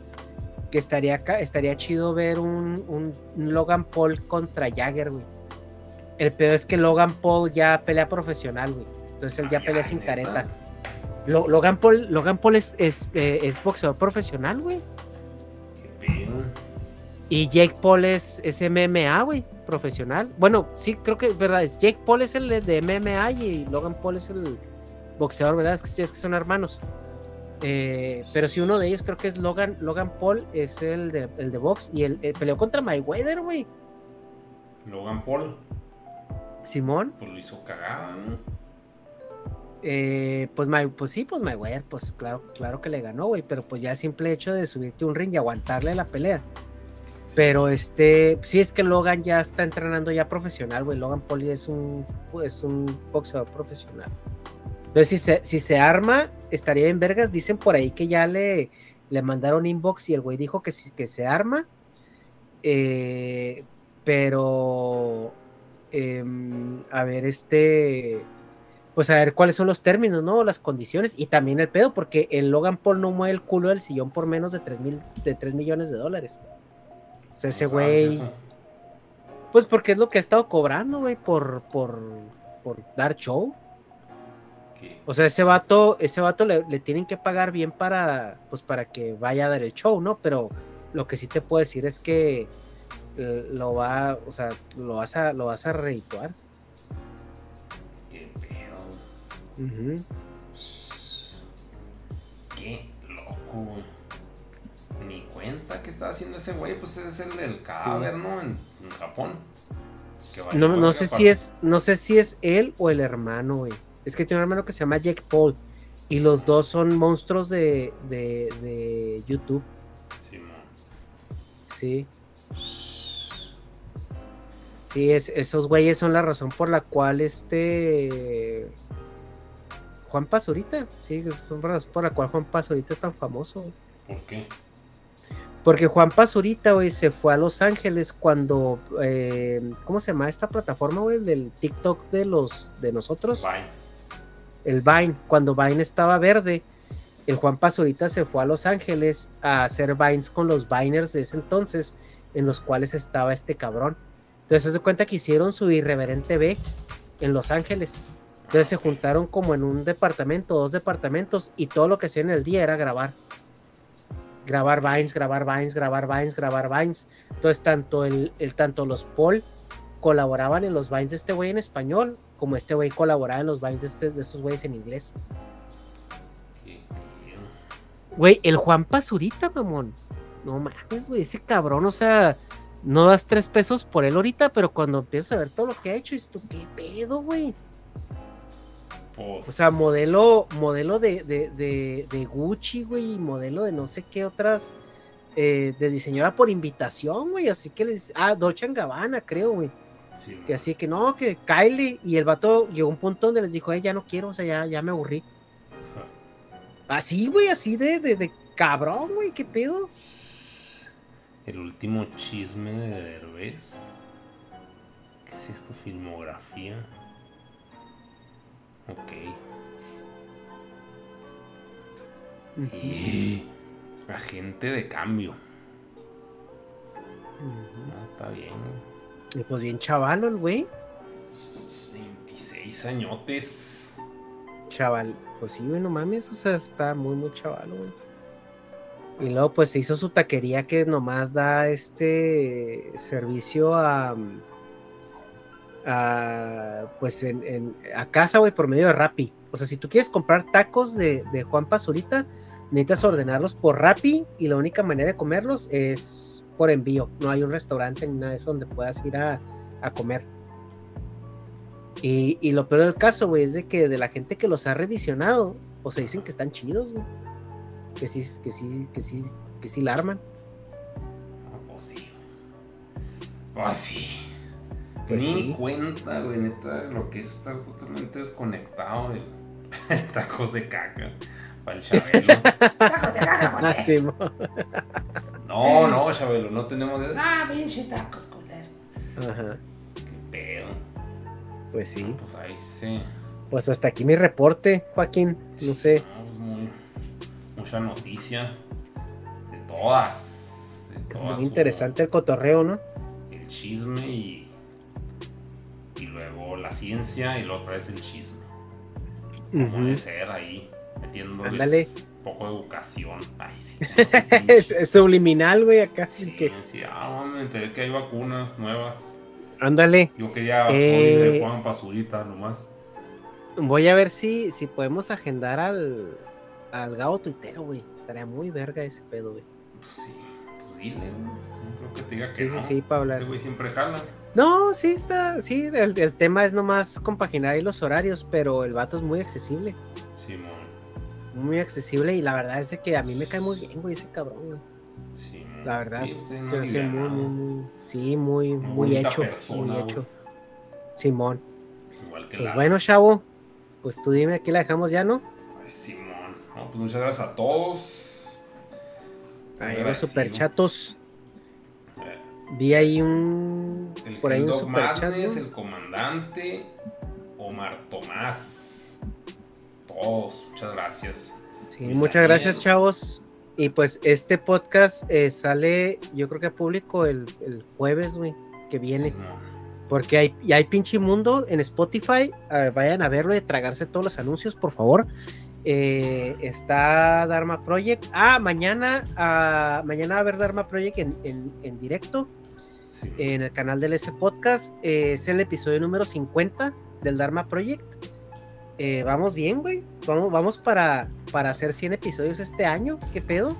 que estaría, estaría chido ver un, un Logan Paul contra Jagger, güey. El peor es que Logan Paul ya pelea profesional, güey. Entonces él ya pelea sin careta. Logan Paul, Logan Paul es, es, eh, boxeador profesional, güey. Y Jake Paul es, es MMA, güey, profesional. Bueno, sí, creo que es verdad. Jake Paul es el de MMA y Logan Paul es el boxeador, ¿verdad? Es que, es que son hermanos. Eh, pero si uno de ellos creo que es Logan, Logan Paul, es el de, el de box y el, eh, peleó contra Mayweather, güey. Logan Paul. Simón. Pues lo hizo cagada, ¿no? Eh, pues, pues sí, pues Mayweather, pues claro, claro que le ganó, güey, pero pues ya el simple hecho de subirte un ring y aguantarle la pelea. Pero este, sí es que Logan ya está entrenando ya profesional, güey. Logan Paul es un, es un boxeador profesional. Entonces, si se, si se arma, estaría en vergas. Dicen por ahí que ya le, le mandaron inbox y el güey dijo que, que se arma. Eh, pero, em, a ver, este pues a ver cuáles son los términos, ¿no? Las condiciones y también el pedo, porque el Logan Paul no mueve el culo del sillón por menos de 3, mil, de 3 millones de dólares. O sea, ese güey... Pues porque es lo que ha estado cobrando, güey, por, por, por dar show. O sea, ese vato, ese vato le, tienen que pagar bien para, pues para que vaya a dar el show, ¿no? Pero lo que sí te puedo decir es que eh, lo va, o sea, lo vas a, lo vas a reituar. Qué loco, Ni cuenta que estaba haciendo ese güey, pues es el del cadáver, ¿no? En, Japón. No, sé si es, no sé si es él o el hermano, güey. Es que tiene un hermano que se llama Jack Paul. Y los dos son monstruos de, de, YouTube. Sí, Sí. Sí, esos güeyes son la razón por la cual este Juan Pazurita, sí, son por la cual Juan Pazurita es tan famoso. ¿Por qué? Porque Juan Pazurita, güey, se fue a Los Ángeles cuando, eh, ¿cómo se llama esta plataforma, güey? Del TikTok de los, de nosotros. Vine. El Vine, cuando Vine estaba verde, el Juan Pazurita se fue a Los Ángeles a hacer Vines con los Viners de ese entonces, en los cuales estaba este cabrón. Entonces se cuenta que hicieron su irreverente B en Los Ángeles. Entonces se juntaron como en un departamento, dos departamentos, y todo lo que hacían en el día era grabar. Grabar Vines, grabar Vines, grabar Vines, grabar Vines. Entonces tanto, el, tanto los Paul colaboraban en los Vines de este güey en español, como este güey colaboraba en los Vines de, este, de estos güeyes en inglés. Güey, el Juan Pazurita, mamón. No mames, güey, ese cabrón, o sea, no das tres pesos por él ahorita, pero cuando empiezas a ver todo lo que ha hecho, tú, ¿qué pedo, güey? Pues... O sea, modelo, modelo de, de, de, de Gucci, güey, modelo de no sé qué otras, eh, de diseñadora por invitación, güey, así que les, ah, Dolce Gabbana, creo, güey. que así que no, que Kylie y el vato llegó a un punto donde les dijo, eh, ya no quiero, o sea, ya, ya me aburrí. Así, güey, así de, de, de cabrón, güey, qué pedo. El último chisme de Derbez. ¿Qué es esto? Filmografía. Ok. Y agente de cambio. Ah, está bien. Pues bien chavalo el güey. 26 añotes. Chaval, pues sí, güey, no mames, o sea, está muy, muy chavalo, güey. Y luego pues se hizo su taquería que nomás da este servicio a, pues en, a casa, güey, por medio de Rappi. O sea, si tú quieres comprar tacos de, Juan Pazurita, necesitas ordenarlos por Rappi y la única manera de comerlos es por envío. No hay un restaurante ni nada de eso donde puedas ir a, comer. Y, y, lo peor del caso, güey, es de que de la gente que los ha revisionado, o se dicen que están chidos, güey que sí, que sí, que sí, que sí la arman. No, pues sí. Pues sí. Pues Ni cuenta, güey, neta, lo que es estar totalmente desconectado de [laughs] tacos de caca. Para el Chabelo. [laughs] tacos de caca, [laughs] No, no, Chabelo, no tenemos. Ah, pinches tacos, culero. Ajá. Qué pedo. Pues sí. pues ahí sí. Pues hasta aquí mi reporte, Joaquín. No sé mucha noticia de todas. Muy interesante el cotorreo, ¿no? El chisme y, y luego la ciencia y luego otra vez el chisme. Como uh ser ahí, metiéndoles un poco de educación. Ay, sí, [laughs] es, subliminal, güey, acá. Sí, que... sí, ah, me enteré que hay vacunas nuevas. Ándale. Yo quería eh... Juan Pazurita nomás. Voy a ver si, si podemos agendar al, al Gao tuitero, güey. Estaría muy verga ese pedo, güey. Pues sí, dile, No creo que te diga que sí, Sí, sí, Pablo. Ese güey siempre jala. No, sí está, sí, el, el, tema es nomás compaginar ahí los horarios, pero el vato es muy accesible. Sí, Muy accesible y la verdad es que a mí me cae muy bien, güey, ese cabrón, güey. Sí, La verdad, sí, se hace muy, muy, muy, sí, muy, muy, hecho, muy hecho. Simón. Igual que pues bueno, chavo, pues tú dime, aquí la dejamos ya, ¿no? Pues sí, pues muchas gracias a todos. Ahí los superchatos. Eh. Vi ahí un. El por ahí un superchat. el comandante Omar Tomás. Todos, muchas gracias. Sí, muchas gracias, chavos. Y pues este podcast eh, sale, yo creo que público el, el jueves, güey, que viene. Porque hay, y hay pinche mundo en Spotify. vayan a verlo y tragarse todos los anuncios, por favor. Eh, está Dharma Project. Ah, mañana, ah, mañana va a haber Dharma Project en, directo en el canal del S Podcast. Eh, es el episodio número 50 del Dharma Project. Eh, vamos bien, güey. Vamos, vamos para, para hacer 100 episodios este año. ¿Qué pedo?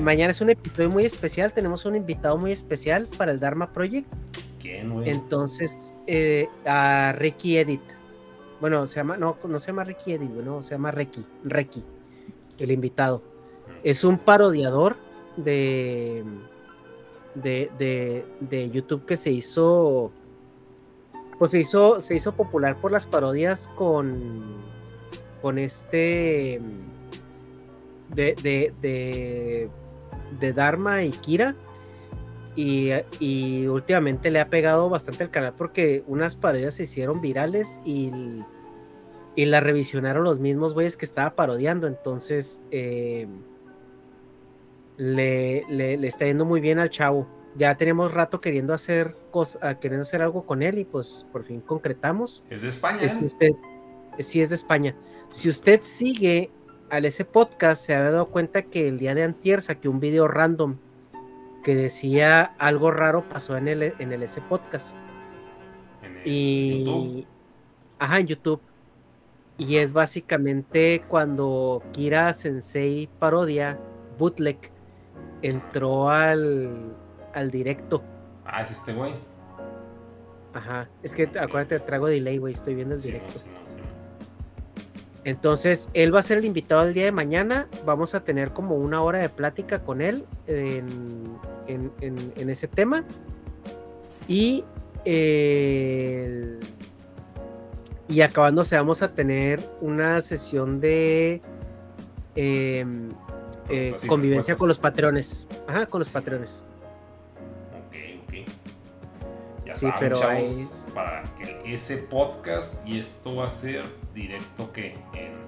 mañana es un episodio muy especial. Tenemos un invitado muy especial para el Dharma Project. ¿Quién, güey? Entonces, a Ricky Edit. Bueno, se llama, no, no se llama Ricky Edith, no, se llama Reiki, Reiki, el invitado. Es un parodiador de, de, de, YouTube que se hizo, pues se hizo, se hizo popular por las parodias con, con este, de, de, de, de Dharma y Kira. Y, y, últimamente le ha pegado bastante el canal porque unas parodias se hicieron virales y, y la revisionaron los mismos güeyes que estaba parodiando. Entonces eh, le, le, está yendo muy bien al chavo. ya tenemos rato queriendo hacer cosas, ah, queriendo hacer algo con él y pues por fin concretamos. Es de España. Es usted, sí es de España. Si usted sigue al ese podcast, se ha dado cuenta que el día de antier saqué un video random que decía algo raro pasó en el, en el ese podcast. y YouTube. ajá, en YouTube. Y es básicamente cuando Kira Sensei parodia bootleg entró al, al directo. Ah, es este güey. Ajá, es que acuérdate, trago delay, güey, estoy viendo el directo. Entonces, él va a ser el invitado el día de mañana. Vamos a tener como una hora de plática con él en, en, ese tema. Y, y acabándose, vamos a tener una sesión de em, eh, convivencia con los patrones. Ajá, con los patrones. Ok, ok. Ya sí, pero para que ese podcast y esto va a ser directo que en...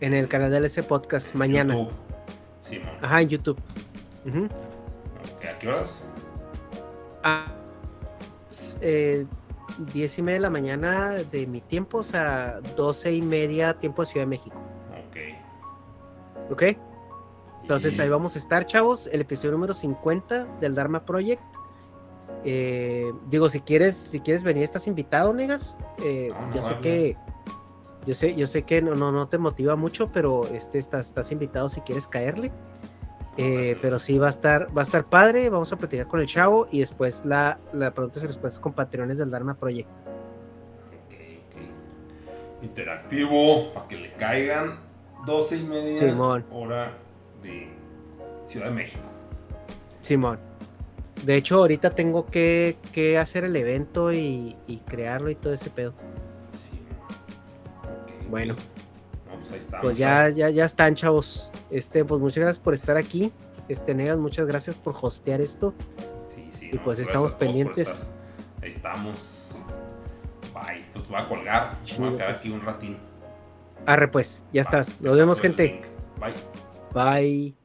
En el canal de ese podcast mañana. YouTube. Sí, Ajá, en YouTube. ¿A qué horas? A eh, diez y media de la mañana de mi tiempo, o sea, doce y media tiempo de Ciudad de México. Ok. Ok. Entonces ahí vamos a estar, chavos. El episodio número 50 del Dharma Project. Eh, digo, si quieres, si quieres venir, estás invitado, negas. Eh, yo sé que. Yo sé, yo sé que no, no, no te motiva mucho, pero este estás, estás invitado si quieres caerle. Eh, pero sí va a estar, va a estar padre. Vamos a platicar con el chavo y después la, la preguntas y respuestas con patrones del Dharma Project. Interactivo, para que le caigan. 12 y media Simón. hora de Ciudad de México. Simón. De hecho, ahorita tengo que, hacer el evento y, crearlo y todo ese pedo. Sí. bueno. pues, pues ya, ya, ya están, chavos. Este, pues muchas gracias por estar aquí. Este, Negas, muchas gracias por hostear esto. Sí, sí. Y pues estamos pendientes. Ahí estamos. Bye. Pues voy a colgar. voy a quedar aquí pues. un ratín. Arre, pues, ya estás. Nos vemos, gente. Bye. Bye.